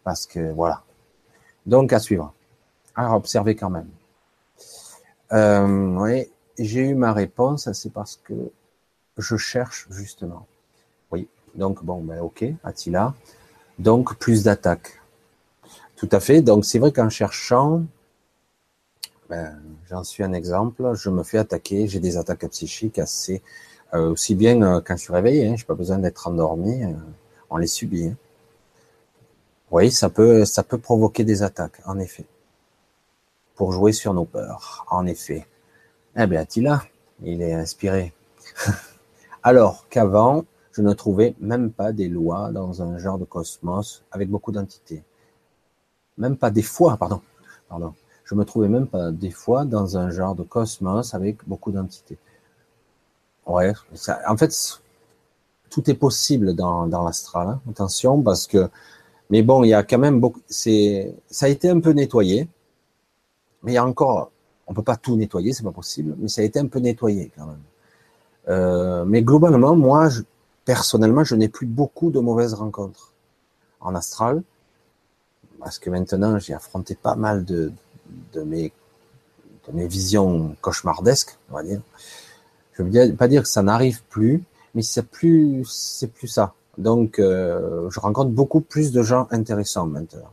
Speaker 1: Parce que voilà. Donc à suivre. À observer quand même. Euh, oui, j'ai eu ma réponse, c'est parce que je cherche justement. Oui, donc bon, ben ok, Attila. Donc plus d'attaques. Tout à fait. Donc c'est vrai qu'en cherchant, ben, j'en suis un exemple. Je me fais attaquer. J'ai des attaques psychiques assez euh, aussi bien euh, quand je suis réveillé. Hein, j'ai pas besoin d'être endormi. Euh, on les subit. Hein. Oui, ça peut ça peut provoquer des attaques, en effet, pour jouer sur nos peurs. En effet. Eh bien, Attila, il est inspiré. Alors qu'avant, je ne trouvais même pas des lois dans un genre de cosmos avec beaucoup d'entités même pas des fois, pardon, pardon, je me trouvais même pas des fois dans un genre de cosmos avec beaucoup d'entités. Ouais, en fait, tout est possible dans, dans l'astral. Hein. Attention, parce que, mais bon, il y a quand même beaucoup. C'est, ça a été un peu nettoyé, mais il y a encore. On peut pas tout nettoyer, c'est pas possible, mais ça a été un peu nettoyé quand même. Euh, mais globalement, moi, personnellement, je n'ai plus beaucoup de mauvaises rencontres en astral parce que maintenant j'ai affronté pas mal de, de, mes, de mes visions cauchemardesques, on va dire. Je veux pas dire que ça n'arrive plus, mais c'est plus, c'est plus ça. Donc, euh, je rencontre beaucoup plus de gens intéressants maintenant.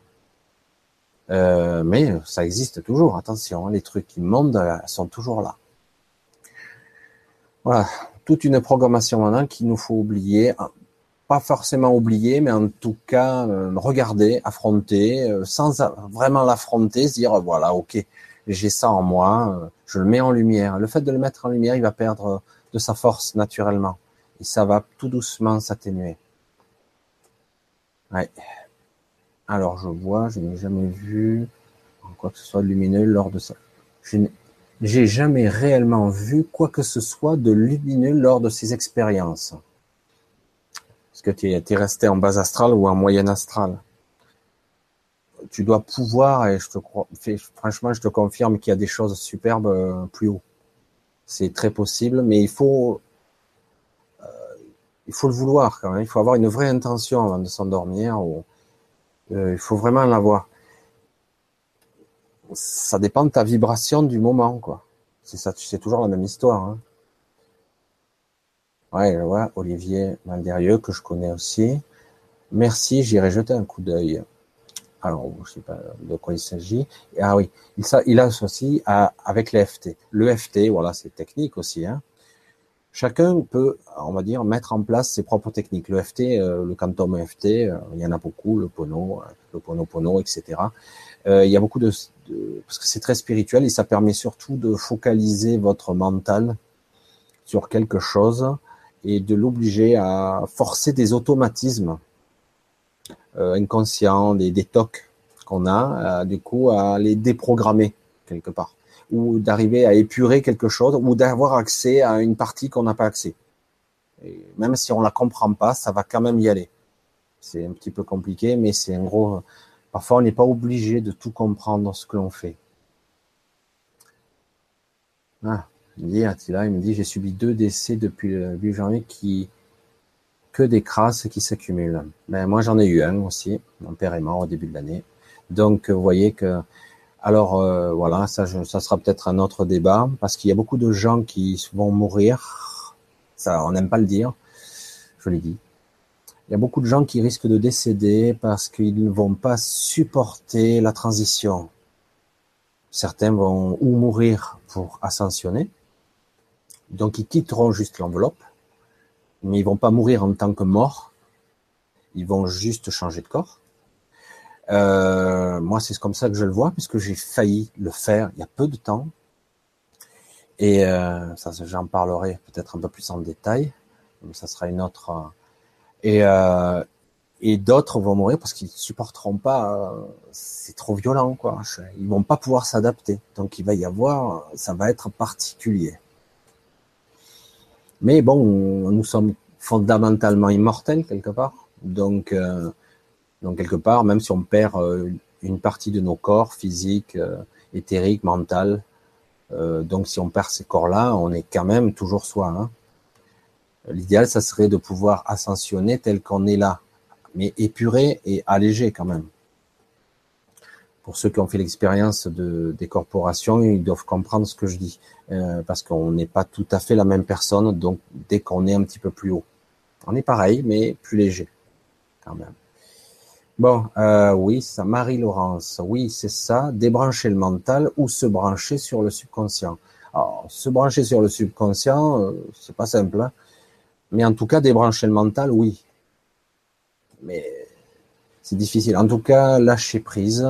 Speaker 1: Euh, mais ça existe toujours. Attention, hein, les trucs qui montent sont toujours là. Voilà, toute une programmation maintenant qu'il nous faut oublier pas forcément oublier, mais en tout cas euh, regarder, affronter, euh, sans vraiment l'affronter, se dire voilà, ok, j'ai ça en moi, euh, je le mets en lumière. Le fait de le mettre en lumière, il va perdre de sa force naturellement, et ça va tout doucement s'atténuer. Ouais. Alors je vois, je n'ai jamais vu quoi que ce soit lumineux lors de ça. Je jamais réellement vu quoi que ce soit de lumineux lors de ces expériences. Est-ce que tu es, resté en base astrale ou en moyenne astrale Tu dois pouvoir, et je te crois, franchement, je te confirme qu'il y a des choses superbes euh, plus haut. C'est très possible, mais il faut, euh, il faut le vouloir quand même. Il faut avoir une vraie intention avant de s'endormir. Euh, il faut vraiment l'avoir. Ça dépend de ta vibration du moment, quoi. C'est toujours la même histoire. Hein. Vois Olivier Malderieux, que je connais aussi. Merci, j'irai jeter un coup d'œil. Alors, je sais pas de quoi il s'agit. Ah oui, il, il associe avec l'EFT. L'EFT, voilà, c'est technique aussi. Hein. Chacun peut, on va dire, mettre en place ses propres techniques. L'EFT, euh, le quantum EFT, euh, il y en a beaucoup, le Pono, euh, le Pono Pono, etc. Euh, il y a beaucoup de parce que c'est très spirituel et ça permet surtout de focaliser votre mental sur quelque chose et de l'obliger à forcer des automatismes euh, inconscients, des, des tocs qu'on a, euh, du coup à les déprogrammer quelque part, ou d'arriver à épurer quelque chose, ou d'avoir accès à une partie qu'on n'a pas accès. Et même si on la comprend pas, ça va quand même y aller. C'est un petit peu compliqué, mais c'est en gros. Parfois, on n'est pas obligé de tout comprendre ce que l'on fait. Ah. Dit, il me dit, j'ai subi deux décès depuis le 8 janvier qui, que des crasses qui s'accumulent. Ben, moi, j'en ai eu un aussi. Mon père est mort au début de l'année. Donc, vous voyez que, alors, euh, voilà, ça, ça sera peut-être un autre débat parce qu'il y a beaucoup de gens qui vont mourir. Ça, on n'aime pas le dire. Je l'ai dit. Il y a beaucoup de gens qui risquent de décéder parce qu'ils ne vont pas supporter la transition. Certains vont ou mourir pour ascensionner, donc ils quitteront juste l'enveloppe, mais ils vont pas mourir en tant que morts. Ils vont juste changer de corps. Euh, moi, c'est comme ça que je le vois, puisque j'ai failli le faire il y a peu de temps. Et euh, ça, j'en parlerai peut-être un peu plus en détail. Ça sera une autre. Euh, et euh, et d'autres vont mourir parce qu'ils supporteront pas. Euh, c'est trop violent, quoi. Ils vont pas pouvoir s'adapter. Donc il va y avoir, ça va être particulier. Mais bon, nous sommes fondamentalement immortels quelque part. Donc, euh, donc quelque part, même si on perd euh, une partie de nos corps physiques, euh, éthériques, mentales. Euh, donc si on perd ces corps-là, on est quand même toujours soi. Hein. L'idéal, ça serait de pouvoir ascensionner tel qu'on est là, mais épuré et allégé quand même. Pour ceux qui ont fait l'expérience de des corporations, ils doivent comprendre ce que je dis, euh, parce qu'on n'est pas tout à fait la même personne. Donc dès qu'on est un petit peu plus haut, on est pareil, mais plus léger quand même. Bon, euh, oui, ça, Marie-Laurence, oui, c'est ça, débrancher le mental ou se brancher sur le subconscient. Alors, se brancher sur le subconscient, euh, c'est pas simple, hein. mais en tout cas, débrancher le mental, oui. Mais c'est difficile. En tout cas, lâcher prise,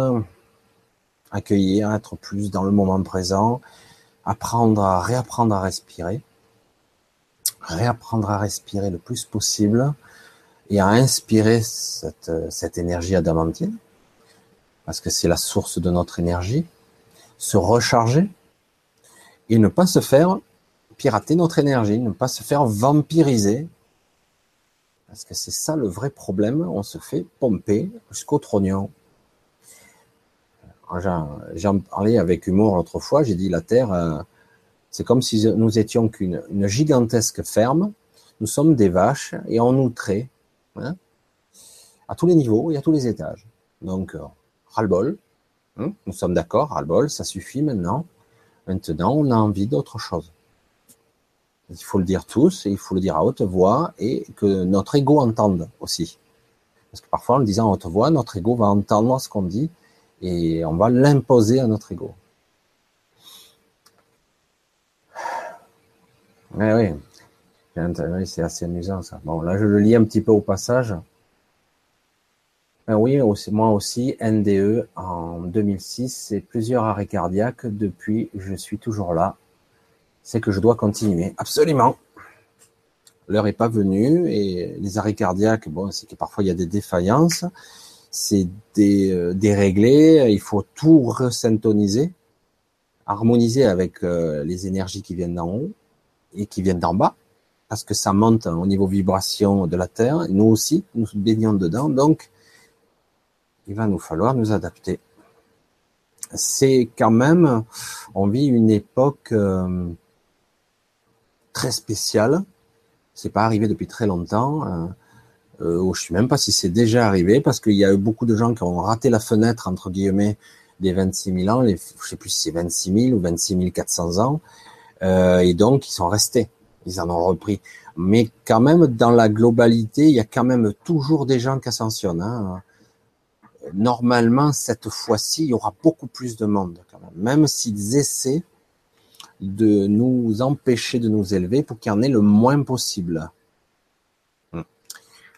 Speaker 1: accueillir, être plus dans le moment présent, apprendre à réapprendre à respirer, réapprendre à respirer le plus possible, et à inspirer cette, cette énergie adamantine, parce que c'est la source de notre énergie, se recharger et ne pas se faire pirater notre énergie, ne pas se faire vampiriser, parce que c'est ça le vrai problème, on se fait pomper jusqu'au trognon. J'en parlais avec humour l'autre fois, j'ai dit la Terre, euh, c'est comme si nous étions qu'une gigantesque ferme, nous sommes des vaches et on nous traite Hein, à tous les niveaux et à tous les étages. Donc, euh, ras-le-bol, hein, nous sommes d'accord, ras-le-bol, ça suffit maintenant. Maintenant, on a envie d'autre chose. Il faut le dire tous, et il faut le dire à haute voix, et que notre ego entende aussi. Parce que parfois, en le disant à haute voix, notre ego va entendre ce qu'on dit, et on va l'imposer à notre ego. Oui, oui, c'est assez amusant ça. Bon, là je le lis un petit peu au passage. Ben oui, moi aussi, NDE en 2006, c'est plusieurs arrêts cardiaques. Depuis, je suis toujours là. C'est que je dois continuer. Absolument. L'heure est pas venue et les arrêts cardiaques, bon, c'est que parfois il y a des défaillances. C'est euh, déréglé. Il faut tout resyntoniser, harmoniser avec euh, les énergies qui viennent d'en haut et qui viennent d'en bas parce que ça monte au niveau vibration de la Terre. Nous aussi, nous baignons dedans, donc il va nous falloir nous adapter. C'est quand même, on vit une époque euh, très spéciale. C'est pas arrivé depuis très longtemps. Euh, je sais même pas si c'est déjà arrivé parce qu'il y a eu beaucoup de gens qui ont raté la fenêtre entre guillemets des 26 000 ans. Les, je sais plus si c'est 26 000 ou 26 400 ans, euh, et donc ils sont restés ils en ont repris. Mais quand même, dans la globalité, il y a quand même toujours des gens qui ascensionnent. Hein. Normalement, cette fois-ci, il y aura beaucoup plus de monde, même, même s'ils essaient de nous empêcher de nous élever pour qu'il y en ait le moins possible.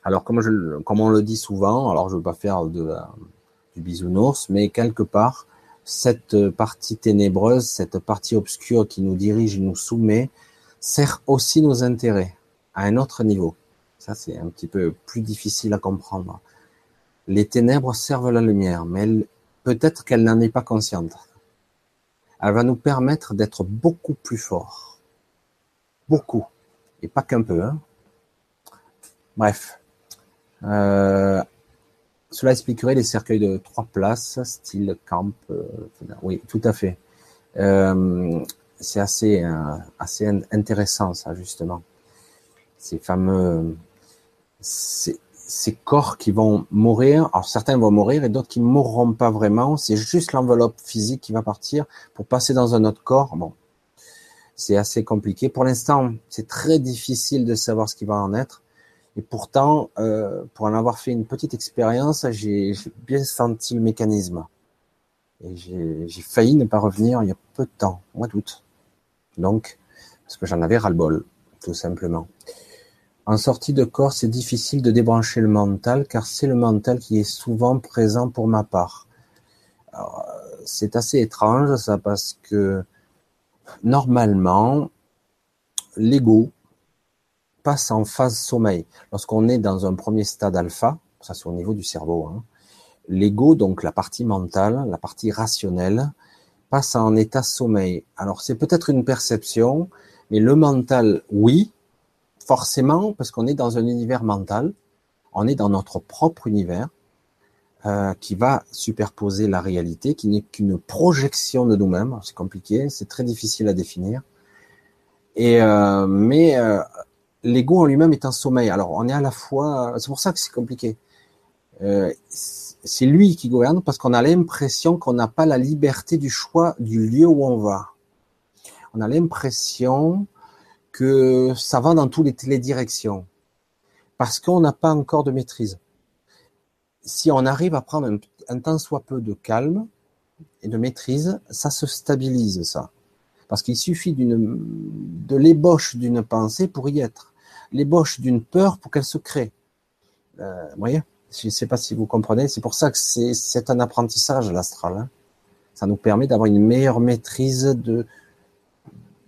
Speaker 1: Alors, comme, on le dit souvent, alors je ne veux pas faire de, du bisounours, mais quelque part, cette partie ténébreuse, cette partie obscure qui nous dirige et nous soumet, sert aussi nos intérêts à un autre niveau. Ça, c'est un petit peu plus difficile à comprendre. Les ténèbres servent la lumière, mais peut-être qu'elle n'en est pas consciente. Elle va nous permettre d'être beaucoup plus forts. Beaucoup. Et pas qu'un peu. Hein. Bref. Euh, cela expliquerait les cercueils de trois places, style camp. Euh, oui, tout à fait. Euh, c'est assez, euh, assez intéressant, ça, justement. Ces fameux, ces, ces, corps qui vont mourir. Alors, certains vont mourir et d'autres qui mourront pas vraiment. C'est juste l'enveloppe physique qui va partir pour passer dans un autre corps. Bon. C'est assez compliqué. Pour l'instant, c'est très difficile de savoir ce qui va en être. Et pourtant, euh, pour en avoir fait une petite expérience, j'ai bien senti le mécanisme. Et j'ai failli ne pas revenir il y a peu de temps, au mois d'août. Donc, parce que j'en avais ras-le-bol, tout simplement. En sortie de corps, c'est difficile de débrancher le mental, car c'est le mental qui est souvent présent pour ma part. C'est assez étrange, ça, parce que normalement, l'ego passe en phase sommeil. Lorsqu'on est dans un premier stade alpha, ça c'est au niveau du cerveau, hein, l'ego, donc la partie mentale, la partie rationnelle, passe en état sommeil. Alors c'est peut-être une perception, mais le mental, oui, forcément, parce qu'on est dans un univers mental, on est dans notre propre univers. euh, qui va superposer la réalité, qui n'est qu'une projection de nous-mêmes. C'est compliqué, c'est très difficile à définir. Et euh, mais euh, l'ego en lui-même est un sommeil. Alors on est à la fois, c'est pour ça que c'est compliqué. Euh, c'est lui qui gouverne parce qu'on a l'impression qu'on n'a pas la liberté du choix du lieu où on va. On a l'impression que ça va dans toutes les, directions parce qu'on n'a pas encore de maîtrise. Si on arrive à prendre un, un tant soit peu de calme et de maîtrise, ça se stabilise ça. Parce qu'il suffit de l'ébauche d'une pensée pour y être. L'ébauche d'une peur pour qu'elle se crée. Euh, vous voyez? Je ne sais pas si vous comprenez. C'est pour ça que c'est, un apprentissage, l'astral. Hein. Ça nous permet d'avoir une meilleure maîtrise de,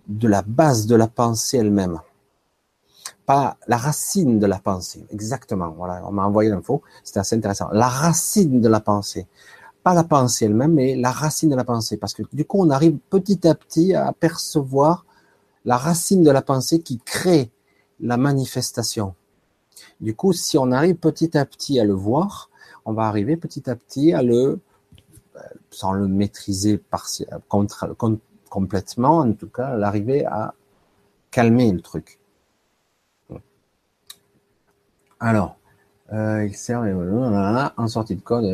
Speaker 1: de la base de la pensée elle-même. Pas la racine de la pensée, exactement. Voilà, on m'a envoyé l'info, c'était assez intéressant. La racine de la pensée pas la pensée elle-même, mais la racine de la pensée. Parce que du coup, on arrive petit à petit à percevoir la racine de la pensée qui crée la manifestation. Du coup, si on arrive petit à petit à le voir, on va arriver petit à petit à le, sans le maîtriser complètement, en tout cas, l'arriver à calmer le truc. Alors, euh, ils servent en sortie de code.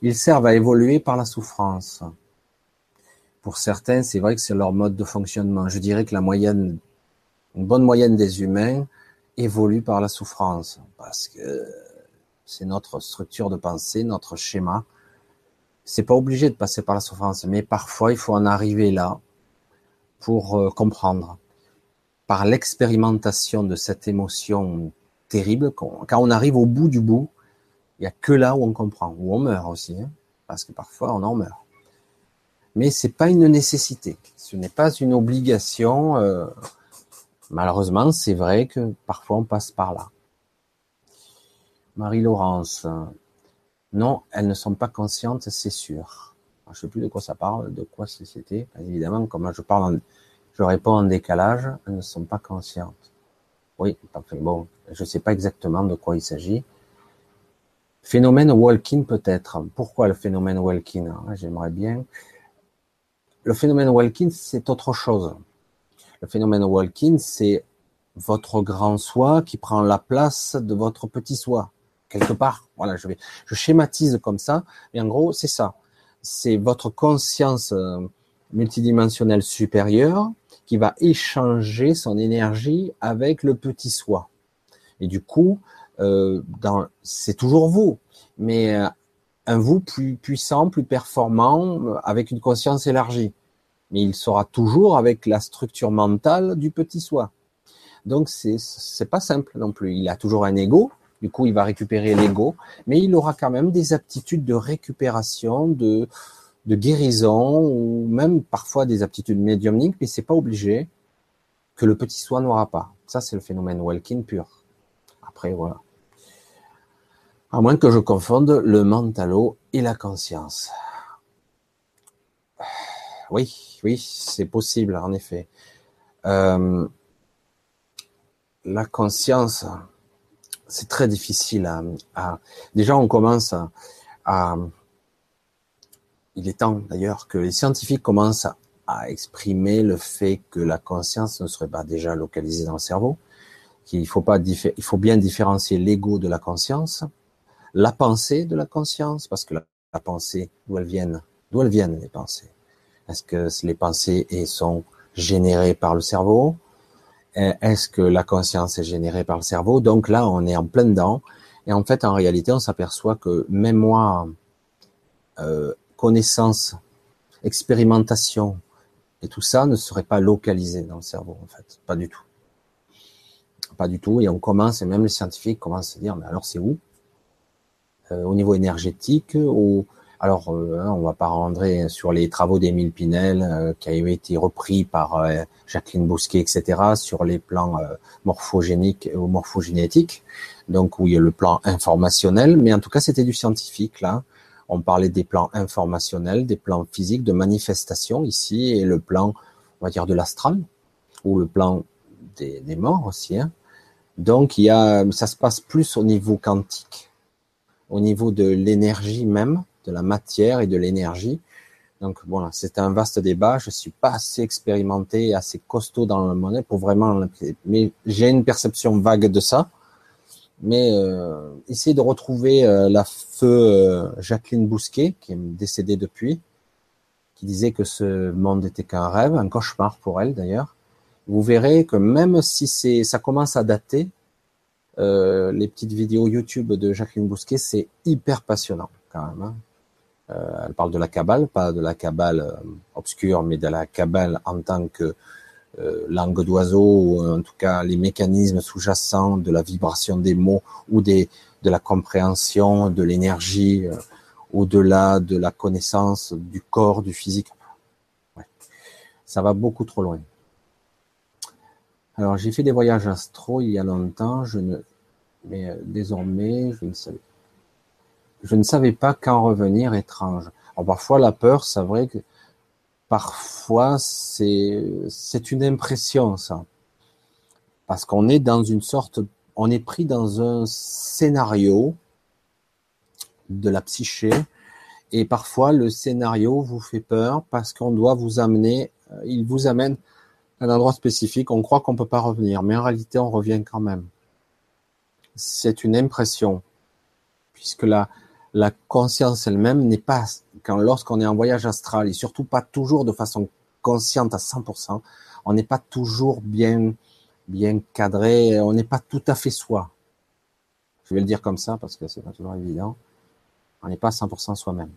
Speaker 1: Ils servent à évoluer par la souffrance. Pour certains, c'est vrai que c'est leur mode de fonctionnement. Je dirais que la moyenne, une bonne moyenne des humains évolue par la souffrance parce que c'est notre structure de pensée, notre schéma. C'est pas obligé de passer par la souffrance, mais parfois il faut en arriver là pour euh, comprendre par l'expérimentation de cette émotion terrible. Quand on arrive au bout du bout, il n'y a que là où on comprend, où on meurt aussi, hein, parce que parfois on en meurt. Mais c'est pas une nécessité, ce n'est pas une obligation. Euh, malheureusement, c'est vrai que parfois on passe par là. Marie-Laurence, non, elles ne sont pas conscientes, c'est sûr. Je ne sais plus de quoi ça parle, de quoi c'était. Évidemment, comme je parle, je réponds en décalage, elles ne sont pas conscientes. Oui, bon, je ne sais pas exactement de quoi il s'agit. Phénomène walking peut-être. Pourquoi le phénomène walking? Ah, J'aimerais bien. Le phénomène walking, c'est autre chose. Le phénomène walking, c'est votre grand soi qui prend la place de votre petit soi quelque part. Voilà, je vais, je schématise comme ça, mais en gros, c'est ça. C'est votre conscience euh, multidimensionnelle supérieure qui va échanger son énergie avec le petit soi. Et du coup, euh, c'est toujours vous, mais euh, un vous plus puissant, plus performant, euh, avec une conscience élargie. Mais il sera toujours avec la structure mentale du petit soi. Donc c'est c'est pas simple non plus. Il a toujours un ego, du coup il va récupérer l'ego, mais il aura quand même des aptitudes de récupération, de de guérison ou même parfois des aptitudes médiumniques, mais c'est pas obligé que le petit soi n'aura pas. Ça, c'est le phénomène Welkin pur. Après, voilà. À moins que je confonde le mentalo et la conscience. Oui, oui, c'est possible, en effet. Euh, la conscience, c'est très difficile à, Déjà, on commence à, il est temps d'ailleurs que les scientifiques commencent à, exprimer le fait que la conscience ne serait pas déjà localisée dans le cerveau, qu'il faut pas il faut bien différencier l'ego de la conscience, la pensée de la conscience, parce que la, pensée, d'où elles viennent, d'où elles viennent les pensées. Est-ce que les pensées sont générées par le cerveau? Est-ce que la conscience est générée par le cerveau? Donc là, on est en plein dedans. Et en fait, en réalité, on s'aperçoit que moi, euh, connaissance, expérimentation et tout ça ne serait pas localisé dans le cerveau en fait, pas du tout, pas du tout. Et on commence, et même les scientifiques commencent à dire, mais alors c'est où? Euh, Au niveau énergétique, alors euh, hein, on va pas rentrer sur les travaux d'Émile Pinel euh, qui avaient été repris par Jacqueline Bousquet, etc. sur les plans morphogéniques ou morphogénétiques, donc où il y a le plan informationnel, mais en tout cas c'était du scientifique là on parlait des plans informationnels, des plans physiques, de manifestation ici, et le plan, on va dire, de l'astral, ou le plan des, morts aussi. Hein. Donc, il y a, ça se passe plus au niveau quantique. au niveau de l'énergie même, de la matière et de l'énergie. Donc voilà, c'est un vaste débat. Je suis pas assez expérimenté, assez costaud dans le monnaie pour vraiment. Mais j'ai une perception vague de ça. Mais euh, essayer de retrouver euh, la feu euh, Jacqueline Bousquet, qui est décédée depuis, qui disait que ce monde était qu'un rêve, un cauchemar pour elle d'ailleurs. Vous verrez que même si c'est, ça commence à dater, euh, les petites vidéos YouTube de Jacqueline Bousquet, c'est hyper passionnant quand même. Hein. Euh, elle parle de la cabale, pas de la cabale euh, obscure, mais de la cabale en tant que euh, langue d'oiseau, ou en tout cas les mécanismes sous-jacents de la vibration des mots ou des, de la compréhension, de l'énergie, au-delà de la connaissance du corps, du physique. Ça va beaucoup trop loin. Alors j'ai fait des voyages astro il y a longtemps, je ne, mais désormais je ne savais je ne savais pas quand revenir étrange. Alors parfois la peur, c'est vrai que parfois c'est c'est une impression ça, parce qu'on est dans une sorte, on est pris dans un scénario de la psyché, et parfois le scénario vous fait peur parce qu'on doit vous amener, euh, il vous amène à un endroit spécifique. On croit qu'on peut pas revenir, mais en réalité on revient quand même. C'est une impression, puisque la la conscience elle-même n'est pas, quand lorsqu'on est en voyage astral, et surtout pas toujours de façon consciente à 100%, on n'est pas toujours bien, bien cadré, on n'est pas tout à fait soi. Je vais le dire comme ça parce que c'est pas toujours évident. On n'est pas à 100% soi-même.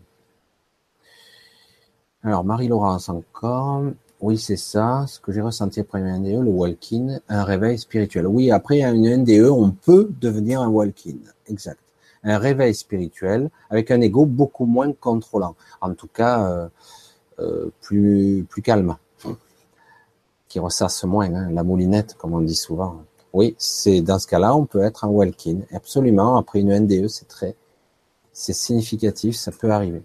Speaker 1: Alors, Marie-Laurence encore. Oui, c'est ça. Ce que j'ai ressenti après une NDE, le walk-in, un réveil spirituel. Oui, après une NDE, on peut devenir un walk-in. Exact un réveil spirituel avec un ego beaucoup moins contrôlant, en tout cas euh, euh, plus plus calme, qui ressasse moins hein, la moulinette comme on dit souvent. Oui, c'est dans ce cas-là on peut être un walk-in, absolument. Après une NDE, c'est très, c'est significatif, ça peut arriver.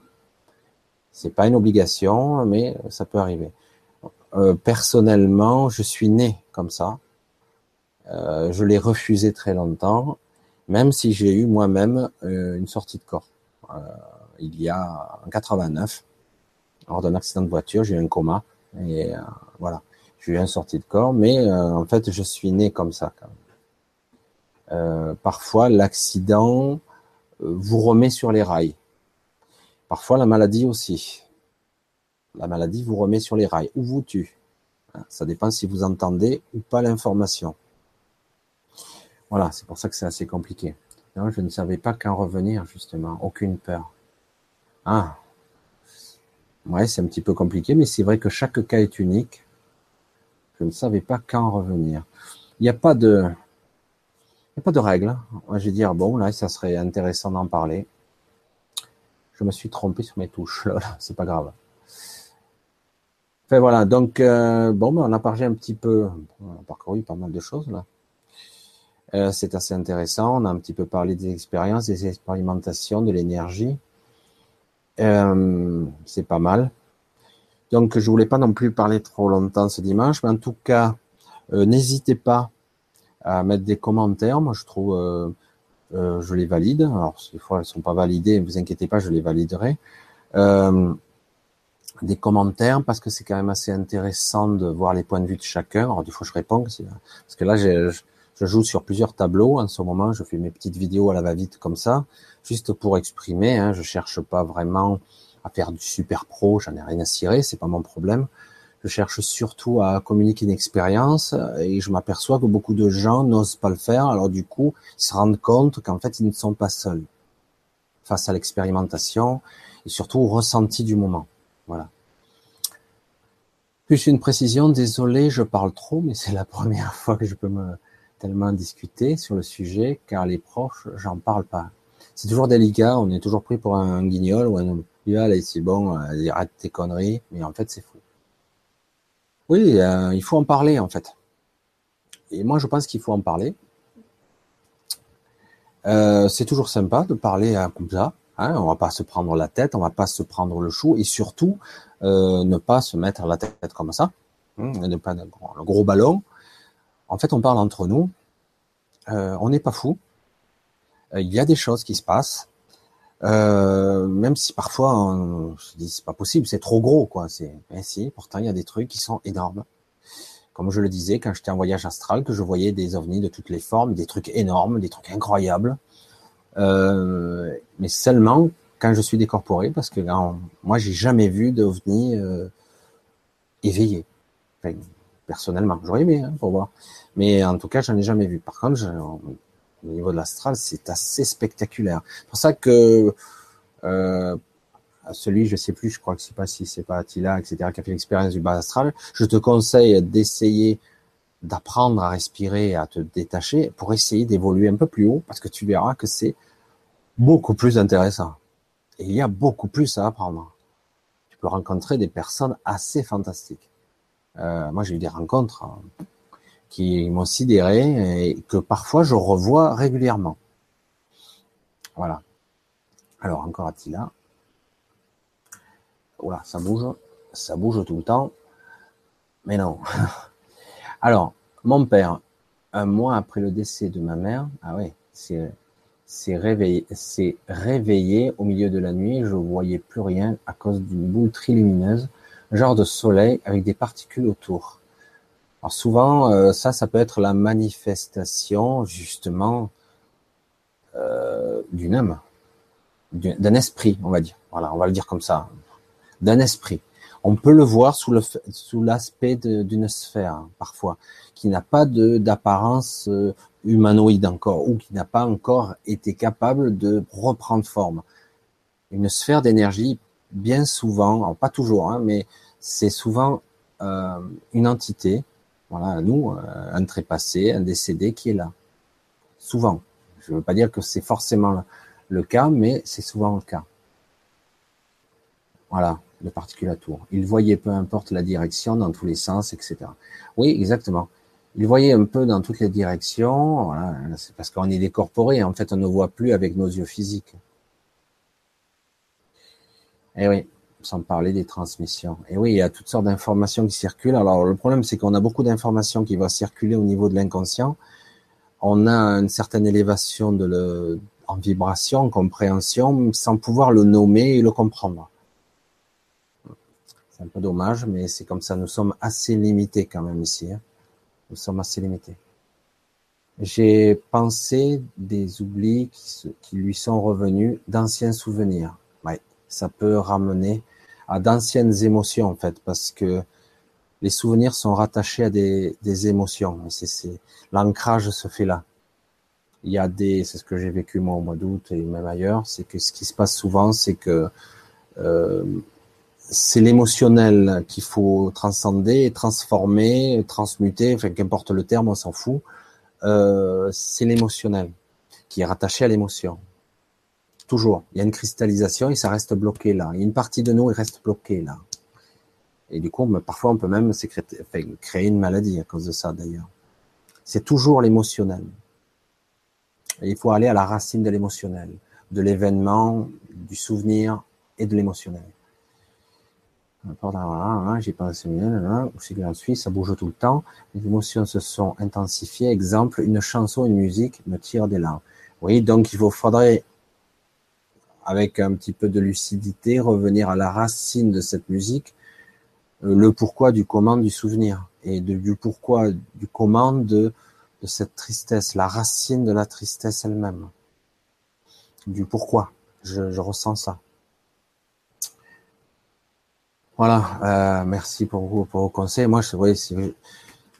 Speaker 1: C'est pas une obligation, mais ça peut arriver. Euh, personnellement, je suis né comme ça. Euh, je l'ai refusé très longtemps même si j'ai eu moi-même euh, une sortie de corps. Euh, il y a en 89, lors d'un accident de voiture, j'ai eu un coma et euh, voilà, j'ai eu une sortie de corps, mais en fait, je suis né comme ça. Parfois, l'accident vous remet sur les rails. Parfois, la maladie aussi. La maladie vous remet sur les rails ou vous tue. Hein, ça dépend si vous entendez ou pas l'information. Voilà, c'est pour ça que c'est assez compliqué. Non, je ne savais pas quand revenir, justement. Aucune peur. Ah. Ouais, c'est un petit peu compliqué, mais c'est vrai que chaque cas est unique. Je ne savais pas quand revenir. Il n'y a pas de, il n'y a pas de règle. Moi, je vais dire, bon, là, ça serait intéressant d'en parler. Je me suis trompé sur mes touches. c'est pas grave. Enfin, voilà. Donc, euh, bon, ben, on a parlé un petit peu, on a parcouru pas mal de choses, là. Euh, c'est assez intéressant. On a un petit peu parlé des expériences, des expérimentations, de l'énergie. Euh, c'est pas mal. Donc, je voulais pas non plus parler trop longtemps ce dimanche, mais en tout cas, euh, n'hésitez pas à mettre des commentaires. Moi, je trouve, je les valide. Alors, des fois, elles sont pas validées. Ne vous inquiétez pas, je les validerai. des commentaires parce que c'est quand même assez intéressant de voir les points de vue de chacun. Alors, du coup, je réponds parce que là, j'ai je joue sur plusieurs tableaux en ce moment. Je fais mes petites vidéos à la va-vite comme ça, juste pour exprimer. Hein. Je cherche pas vraiment à faire du super pro. J'en ai rien à cirer, c'est pas mon problème. Je cherche surtout à communiquer une expérience et je m'aperçois que beaucoup de gens n'osent pas le faire. Alors du coup, ils se rendent compte qu'en fait, ils ne sont pas seuls face à l'expérimentation et surtout au ressenti du moment. Voilà. Plus une précision, désolé, je parle trop, mais c'est la première fois que je peux me, tellement discuté sur le sujet, car les proches, j'en parle pas. C'est toujours délicat, on est toujours pris pour un guignol ou un allez, c'est bon, euh, arrête tes conneries, mais en fait, c'est fou. Oui, euh, il faut en parler, en fait. Et moi, je pense qu'il faut en parler. Euh, c'est toujours sympa de parler comme ça. Hein, on va pas se prendre la tête, on va pas se prendre le chou, et surtout ne pas se mettre la tête comme ça, hein, ne pas le gros ballon, en fait, on parle entre nous. Euh, on n'est pas fou. Euh, il y a des choses qui se passent. Euh, même si parfois on se dit c'est pas possible, c'est trop gros quoi. C'est mais si, pourtant il y a des trucs qui sont énormes. Comme je le disais quand j'étais en voyage astral, que je voyais des ovnis de toutes les formes, des trucs énormes, des trucs incroyables. Mais seulement quand je suis décorporé, parce que là, moi j'ai jamais vu d'ovnis euh, éveillé. Enfin, personnellement, j'aurais aimé hein, pour voir, mais en tout cas j'en ai jamais vu. Par contre, au niveau de l'astral, c'est assez spectaculaire. C'est pour ça que euh, celui, je sais plus, je crois que c'est pas si c'est pas Attila, etc., qui a fait l'expérience du bas astral. Je te conseille d'essayer d'apprendre à respirer, à te détacher, pour essayer d'évoluer un peu plus haut, parce que tu verras que c'est beaucoup plus intéressant. Et il y a beaucoup plus à apprendre. Tu peux rencontrer des personnes assez fantastiques. Euh, moi, j'ai eu des rencontres. Qui m'ont sidéré et que parfois je revois régulièrement. Voilà. Alors encore Attila. Voilà, ça bouge, ça bouge tout le temps. Mais non. Alors, mon père, un mois après le décès de ma mère, ah oui, s'est réveillé, réveillé au milieu de la nuit. Je voyais plus rien à cause d'une boule trilumineuse, genre de soleil avec des particules autour. Alors souvent, euh, ça, ça peut être la manifestation justement euh, d'une âme, d'un esprit, on va dire. Voilà, on va le dire comme ça, d'un esprit. On peut le voir sous le sous l'aspect d'une sphère hein, parfois, qui n'a pas d'apparence euh, humanoïde encore, ou qui n'a pas encore été capable de reprendre forme. Une sphère d'énergie, bien souvent, pas toujours, hein, mais c'est souvent euh, une entité voilà, nous, euh, un trépassé, un décédé qui est là. Souvent. Je ne veux pas dire que c'est forcément le cas, mais c'est souvent le cas. Voilà, le particulatoire. Il voyait peu importe la direction dans tous les sens, etc. Oui, exactement. Il voyait un peu dans toutes les directions. Voilà, c'est parce qu'on est décorporé. En fait, on ne voit plus avec nos yeux physiques. Eh oui sans parler des transmissions. Et oui, il y a toutes sortes d'informations qui circulent. Alors le problème, c'est qu'on a beaucoup d'informations qui vont circuler au niveau de l'inconscient. On a une certaine élévation de le, en vibration, en compréhension, sans pouvoir le nommer et le comprendre. C'est un peu dommage, mais c'est comme ça. Nous sommes assez limités quand même ici. Hein. Nous sommes assez limités. J'ai pensé des oublis qui lui sont revenus d'anciens souvenirs. Ça peut ramener à d'anciennes émotions en fait, parce que les souvenirs sont rattachés à des, des émotions. C'est, l'ancrage se fait là. Il y a des, c'est ce que j'ai vécu moi au mois d'août et même ailleurs, c'est que ce qui se passe souvent, c'est que euh, c'est l'émotionnel qu'il faut transcender, transformer, transmuter, enfin qu'importe le terme, on s'en fout. Euh, c'est l'émotionnel qui est rattaché à l'émotion. Toujours. Il y a une cristallisation et ça reste bloqué là. Il y a une partie de nous, il reste bloqué là. Et du coup, parfois, on peut même créer une maladie à cause de ça, d'ailleurs. C'est toujours l'émotionnel. il faut aller à la racine de l'émotionnel, de l'événement, du souvenir et de l'émotionnel. Hein, j'ai pensé, aussi que suis, ça bouge tout le temps. Les émotions se sont intensifiées. Exemple, une chanson, une musique me tire des larmes. Oui, donc il faudrait avec un petit peu de lucidité, revenir à la racine de cette musique, euh, le pourquoi du comment du souvenir, et du pourquoi du comment de, cette tristesse, la racine de la tristesse elle-même, du pourquoi. Je, ressens ça. Voilà, euh, merci pour vos conseils. Moi, oui, c'est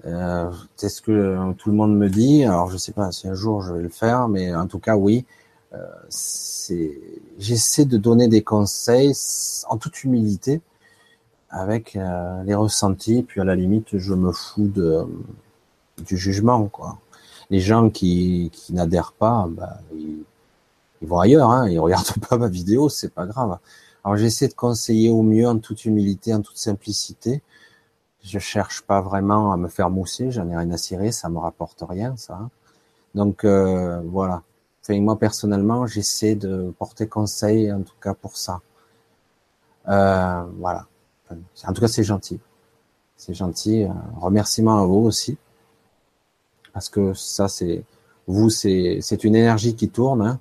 Speaker 1: euh, ce que tout le monde me dit. Alors, je sais pas si un jour je vais le faire, mais en tout cas, oui. J'essaie de donner des conseils en toute humilité, avec euh, les ressentis, puis à la limite, je me fous de du jugement, quoi. Les gens qui, qui n'adhèrent pas, bah, ils, vont ailleurs, hein, ils regardent pas ma vidéo, c'est pas grave. Alors j'essaie de conseiller au mieux en toute humilité, en toute simplicité. Je cherche pas vraiment à me faire mousser, j'en ai rien à cirer, ça me rapporte rien, ça. Donc euh, voilà moi personnellement, j'essaie de porter conseil, en tout cas pour ça. Euh, voilà. En tout cas, c'est gentil. C'est gentil. Euh, remerciement à vous aussi, parce que ça, c'est vous, c'est une énergie qui tourne. Hein.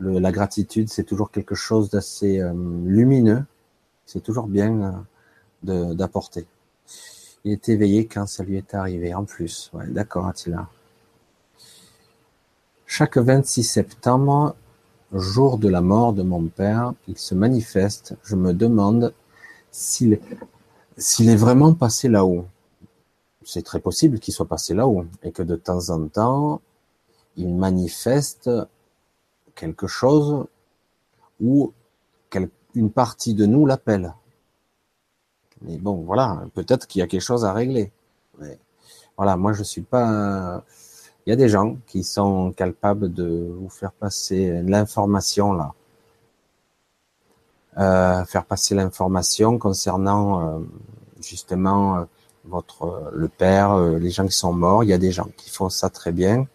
Speaker 1: la gratitude, c'est toujours quelque chose d'assez euh, lumineux. C'est toujours bien d'apporter. Il est éveillé quand ça lui est arrivé, en plus. D'accord, Attila. Chaque 26 septembre, jour de la mort de mon père, il se manifeste. Je me demande s'il est vraiment passé là-haut. C'est très possible qu'il soit passé là-haut et que de temps en temps, il manifeste quelque chose ou une partie de nous l'appelle. Mais bon, voilà, peut-être qu'il y a quelque chose à régler. voilà, moi je suis pas. Il y a des gens qui sont capables de vous faire passer l'information là, euh, faire passer l'information concernant euh, justement euh, votre le père, les gens qui sont morts. Il y a des gens qui font ça très bien.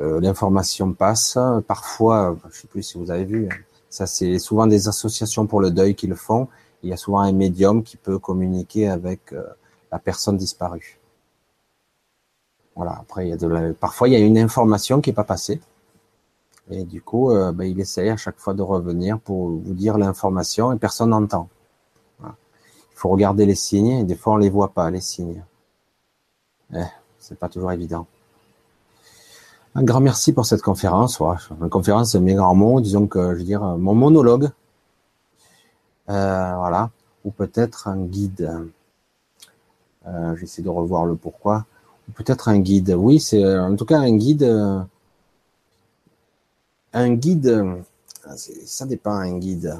Speaker 1: Euh, l'information passe. Parfois, je sais plus si vous avez vu, ça c'est souvent des associations pour le deuil qui le font. Il y a souvent un médium qui peut communiquer avec euh, la personne disparue. Voilà. Après, il y a de parfois il y a une information qui est pas passée. Et du coup, euh, ben, il essaye à chaque fois de revenir pour vous dire l'information et personne n'entend. Il faut regarder les signes et des fois on les voit pas les signes. Eh, c'est pas toujours évident. Un grand merci pour cette conférence. Ouais, une conférence, c'est mes grands mots. Disons que, je veux dire, mon monologue. Euh, voilà. Ou peut-être un guide. Euh, J'essaie de revoir le pourquoi. Peut-être un guide. Oui, c'est en tout cas un guide. un guide. Ça dépend, un guide.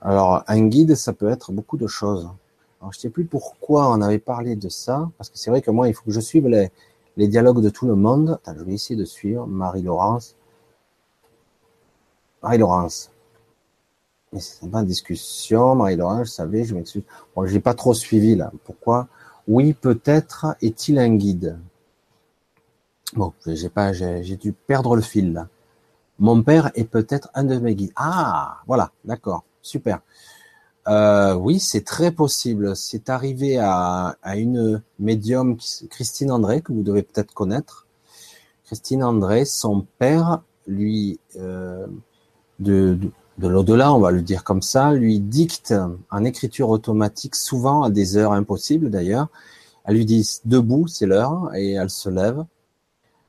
Speaker 1: Alors, un guide, ça peut être beaucoup de choses. Alors, je sais plus pourquoi on avait parlé de ça, parce que c'est vrai que moi, il faut que je suive les, dialogues de tout le monde. Attends, je vais essayer de suivre Marie-Laurence. Marie-Laurence. Mais c'est pas une discussion, Marie-Laurence, je savais, je m'excuse. Bon, j'ai pas trop suivi là. Pourquoi Oui, peut-être est-il un guide. Bon, j'ai pas, j'ai dû perdre le fil là. Mon père est peut-être un de mes guides. Ah, voilà, d'accord, super. Euh, oui, c'est très possible. C'est arrivé à, une médium, Christine André, que vous devez peut-être connaître. Christine André, son père, lui, euh, de, l'au-delà, on va le dire comme ça, lui dicte en écriture automatique, souvent à des heures impossibles d'ailleurs. Elle lui dit debout, c'est l'heure, et elle se lève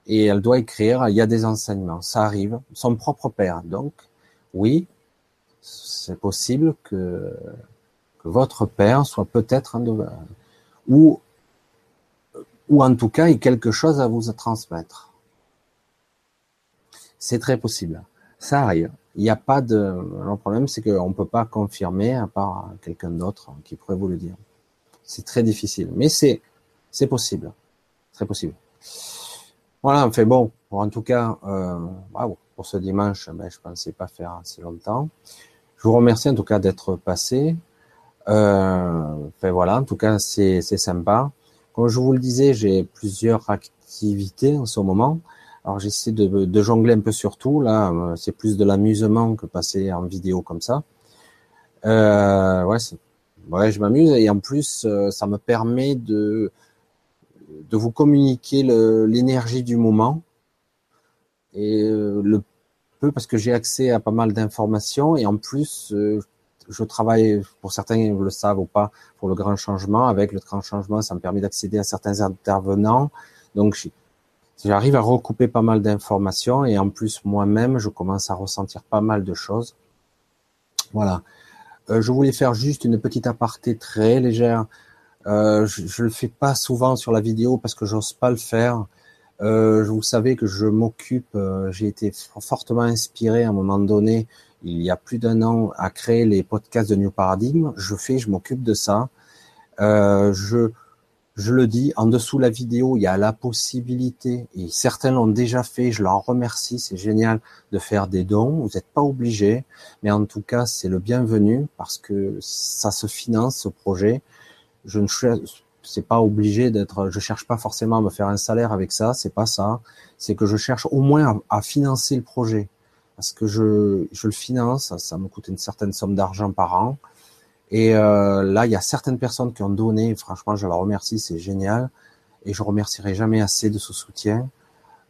Speaker 1: et elle doit écrire. Il y a des enseignements, ça arrive. Son propre père, donc, oui, c'est possible que, votre père soit peut-être un de ou ou en tout cas ait quelque chose à vous transmettre. C'est très possible. Ça arrive. Il n'y a pas de. Le problème, c'est qu'on ne peut pas confirmer à part quelqu'un d'autre qui pourrait vous le dire. C'est très difficile, mais c'est c'est possible, très possible. Voilà, enfin bon, en tout cas, euh, pour ce dimanche. Ben, je pensais pas faire assez longtemps. Je vous remercie en tout cas d'être passé. Euh, voilà, en tout cas c'est sympa. Comme je vous le disais, j'ai plusieurs activités en ce moment. Alors j'essaie de, jongler un peu sur tout. Là, c'est plus de l'amusement que passer en vidéo comme ça. Euh, ouais, ouais, je m'amuse et en plus euh, ça me permet de de vous communiquer l'énergie du moment et euh, le peu parce que j'ai accès à pas mal d'informations et en plus euh, je travaille, pour certains le savent ou pas, pour le grand changement. Avec le grand changement, ça me permet d'accéder à certains intervenants. Donc j'arrive à recouper pas mal d'informations et en plus moi-même, je commence à ressentir pas mal de choses. Voilà. Euh, je voulais faire juste une petite aparté très légère. Euh, je, je le fais pas souvent sur la vidéo parce que j'ose pas le faire. Euh, vous savez que je m'occupe, euh, j'ai été fortement inspiré à un moment donné, il y a plus d'un an, à créer les podcasts de New Paradigm. Je fais, je m'occupe de ça. Je, je le dis, en dessous de la vidéo, il y a la possibilité, et certains l'ont déjà fait, je leur remercie, c'est génial de faire des dons, vous n'êtes pas obligés, mais en tout cas, c'est le bienvenu parce que ça se finance, ce projet. Je ne c'est pas obligé d'être, je cherche pas forcément à me faire un salaire avec ça, c'est pas ça. C'est que je cherche au moins à, financer le projet. Parce que je, je le finance, ça, me coûte une certaine somme d'argent par an. Et euh, là, il y a certaines personnes qui ont donné, franchement, je leur remercie, c'est génial. Et je remercierai jamais assez de ce soutien.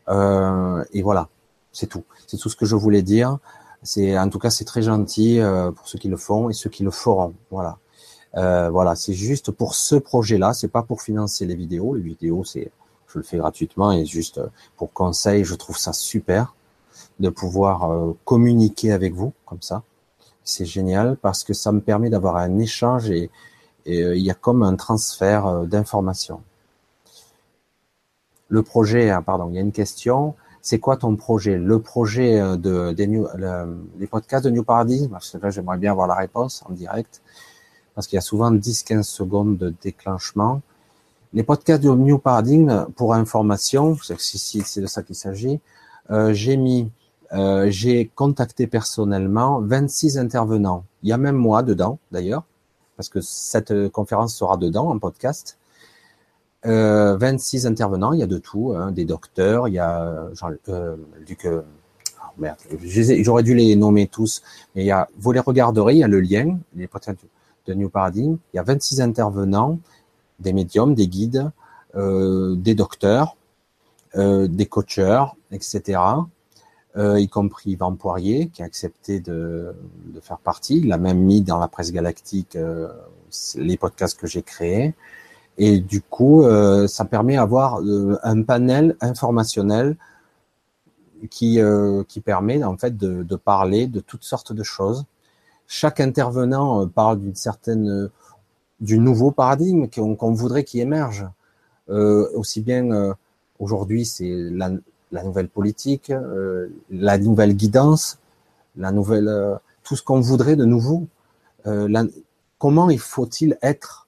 Speaker 1: Euh, et voilà, C'est tout. C'est tout ce que je voulais dire. C'est en tout cas c'est très gentil euh, pour ceux qui le font et ceux qui le feront. Voilà. Euh, voilà, c'est juste pour ce projet-là. C'est pas pour financer les vidéos. Les vidéos, c'est je le fais gratuitement et juste pour conseil. Je trouve ça super de pouvoir euh, communiquer avec vous comme ça. C'est génial parce que ça me permet d'avoir un échange et, euh, il y a comme un transfert euh, d'informations. Le projet, hein, pardon, il y a une question. C'est quoi ton projet? Le projet de des new, les podcasts de New Paradigm? Parce que là, j'aimerais bien avoir la réponse en direct parce qu'il y a souvent 10-15 secondes de déclenchement. Les podcasts de New Paradigm, pour information, c'est de ça qu'il s'agit, euh, j'ai mis euh, j'ai contacté personnellement 26 intervenants. Il y a même moi dedans, d'ailleurs, parce que cette conférence sera dedans en podcast. Euh, 26 intervenants, il y a de tout, hein, des docteurs, il y a genre, euh, Luc, euh, oh merde, j'aurais dû les nommer tous, mais il y a, vous les regarderez, il y a le lien, les de New Paradigm, il y a 26 intervenants, des médiums, des guides, euh, des docteurs, des coacheurs, etc euh, y compris Yvan Poirier, qui a accepté de, de, faire partie. Il a même mis dans la presse galactique euh, les podcasts que j'ai créés. Et du coup, euh, ça permet d'avoir euh, un panel informationnel qui, euh, qui permet en fait de, de, parler de toutes sortes de choses. Chaque intervenant parle d'une certaine du nouveau paradigme qu'on voudrait qu'il émerge. aussi bien aujourd'hui, c'est la nouvelle politique, euh, la nouvelle guidance, la nouvelle, euh, tout ce qu'on voudrait de nouveau. Euh, comment il faut-il être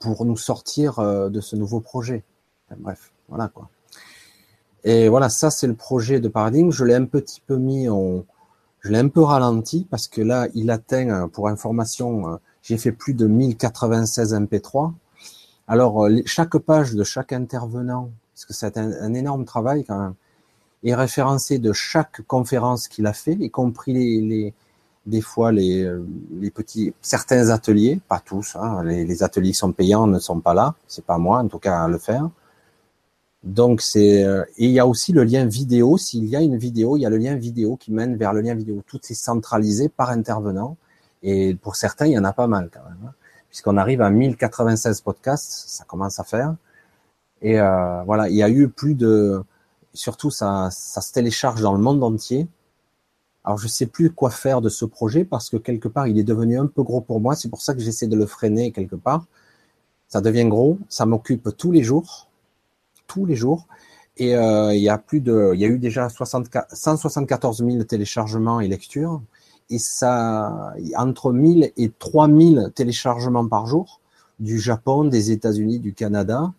Speaker 1: pour nous sortir de ce nouveau projet? Bref, voilà quoi. Et voilà, ça c'est le projet de paradigme. Je l'ai un petit peu mis en, je l'ai un peu ralenti parce que là, il atteint, pour information, j'ai fait plus de 1096 MP3. Alors, chaque page de chaque intervenant parce que c'est un, énorme travail quand même, est référencé de chaque conférence qu'il a fait, y compris les, des fois les, les, petits certains ateliers, pas tous, hein, les, ateliers qui sont payants ne sont pas là, c'est pas moi en tout cas à le faire. Donc c'est euh, et il y a aussi le lien vidéo. S'il y a une vidéo, il y a le lien vidéo qui mène vers le lien vidéo. Tout est centralisé par intervenant et pour certains il y en a pas mal quand même, hein. puisqu'on arrive à 1096 podcasts, ça commence à faire. Et euh, voilà, il y a eu plus de, surtout ça, ça se télécharge dans le monde entier. Alors je sais plus quoi faire de ce projet parce que quelque part il est devenu un peu gros pour moi. C'est pour ça que j'essaie de le freiner quelque part. Ça devient gros, ça m'occupe tous les jours, tous les jours. Et euh, il y a plus de, il y a eu déjà 64, 174 000 téléchargements et lectures. Et ça, entre 1000 et 3000 téléchargements par jour du Japon, des États-Unis, du Canada,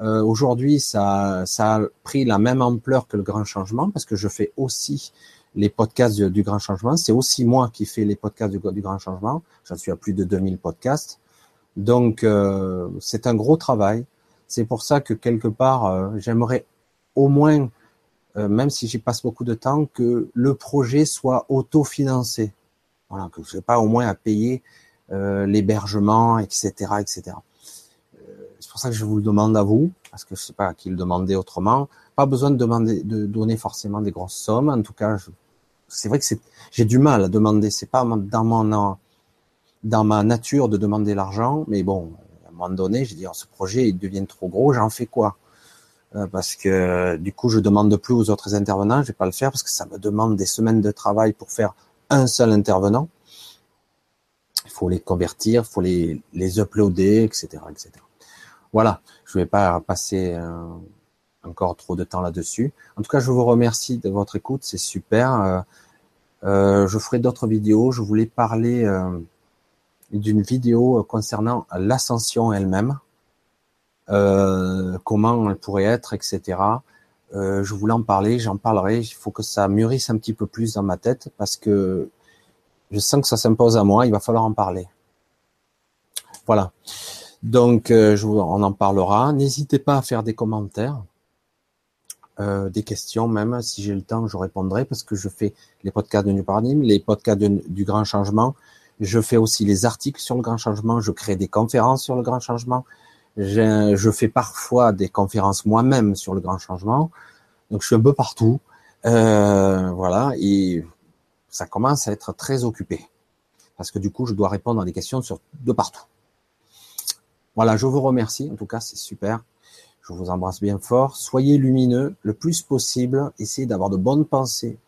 Speaker 1: euh, Aujourd'hui, ça, ça a pris la même ampleur que le grand changement parce que je fais aussi les podcasts du, grand changement. C'est aussi moi qui fais les podcasts du, grand changement. J'en suis à plus de 2000 podcasts. Donc, euh, c'est un gros travail. C'est pour ça que quelque part, euh, j'aimerais au moins, euh, même si j'y passe beaucoup de temps, que le projet soit autofinancé. Voilà, que je n'ai pas au moins à payer euh, l'hébergement, etc., etc pour ça que je vous le demande à vous, parce que je sais pas à qui le demander autrement. Pas besoin de demander, de donner forcément des grosses sommes. En tout cas, c'est vrai que j'ai du mal à demander. C'est pas dans mon, dans ma nature de demander l'argent, mais bon, à un moment donné, j'ai dit, oh, ce projet, il devient trop gros, j'en fais quoi? Euh, parce que du coup, je demande plus aux autres intervenants, je vais pas le faire parce que ça me demande des semaines de travail pour faire un seul intervenant. Il faut les convertir, il faut les, les uploader, etc., etc. Voilà, je ne vais pas passer euh, encore trop de temps là-dessus. En tout cas, je vous remercie de votre écoute, c'est super. Euh, euh, je ferai d'autres vidéos. Je voulais parler d'une vidéo concernant l'ascension elle-même, comment elle pourrait être, etc. je voulais en parler, j'en parlerai. Il faut que ça mûrisse un petit peu plus dans ma tête parce que je sens que ça s'impose à moi. Il va falloir en parler. Voilà. Donc, euh, je on en parlera. N'hésitez pas à faire des commentaires, euh, des questions même. Si j'ai le temps, je répondrai parce que je fais les podcasts de New Paradigm, les podcasts du Grand Changement. Je fais aussi les articles sur le Grand Changement. Je crée des conférences sur le Grand Changement. Je fais parfois des conférences moi-même sur le Grand Changement. Donc, je suis un peu partout. Euh, voilà, et ça commence à être très occupé. Parce que du coup, je dois répondre à des questions de partout. Voilà, je vous remercie. En tout cas, c'est super. Je vous embrasse bien fort. Soyez lumineux le plus possible. Essayez d'avoir de bonnes pensées.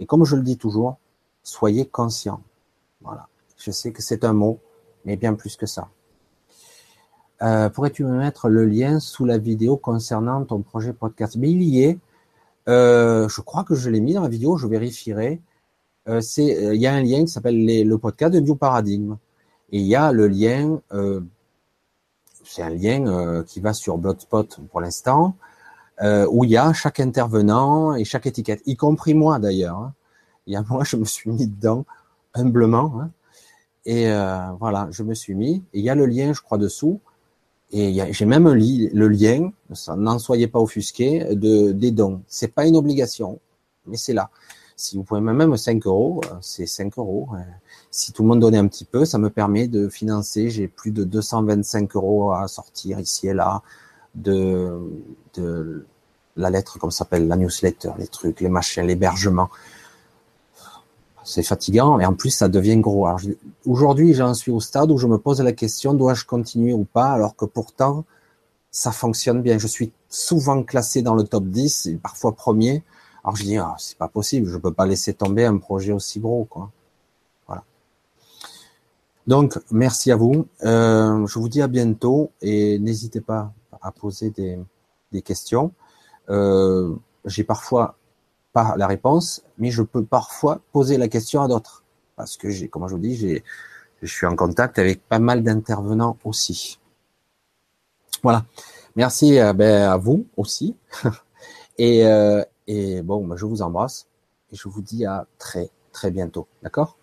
Speaker 1: Et comme je le dis toujours, soyez conscient. Voilà. Je sais que c'est un mot, mais bien plus que ça. Euh, pourrais-tu me mettre le lien sous la vidéo concernant ton projet podcast? Mais il y est. Euh, je crois que je l'ai mis dans la vidéo, je vérifierai. Euh, c'est, il y a un lien qui s'appelle le podcast de New Paradigm. Et il y a le lien, c'est un lien qui va sur Blogspot pour l'instant, où il y a chaque intervenant et chaque étiquette, y compris moi d'ailleurs. Hein. Il y a moi, je me suis mis dedans humblement. Hein. Et voilà, je me suis mis. Et il y a le lien, je crois, dessous. Et j'ai même le lien, n'en soyez pas offusqués, de, des dons. C'est pas une obligation, mais c'est là. Si vous pouvez même 5 euros, euh, c'est 5 euros. Euh, si tout le monde donnait un petit peu, ça me permet de financer. J'ai plus de 225 euros à sortir ici et là de, de la lettre, comme ça s'appelle, la newsletter, les trucs, les machins, l'hébergement c'est fatigant et en plus ça devient gros. Aujourd'hui, j'en suis au stade où je me pose la question dois-je continuer ou pas alors que pourtant ça fonctionne bien. Je suis souvent classé dans le top 10 et parfois premier. Alors je dis ah, c'est pas possible, je peux pas laisser tomber un projet aussi gros quoi. Voilà. Donc merci à vous. Euh, je vous dis à bientôt et n'hésitez pas à poser des, des questions. Euh, j'ai parfois pas la réponse, mais je peux parfois poser la question à d'autres. Parce que j'ai, comme je vous dis, j'ai, je suis en contact avec pas mal d'intervenants aussi. Voilà. Merci euh, ben, à vous aussi. et, euh, et bon, ben, je vous embrasse et je vous dis à très très bientôt. D'accord?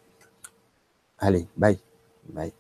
Speaker 1: Allez, bye. Bye.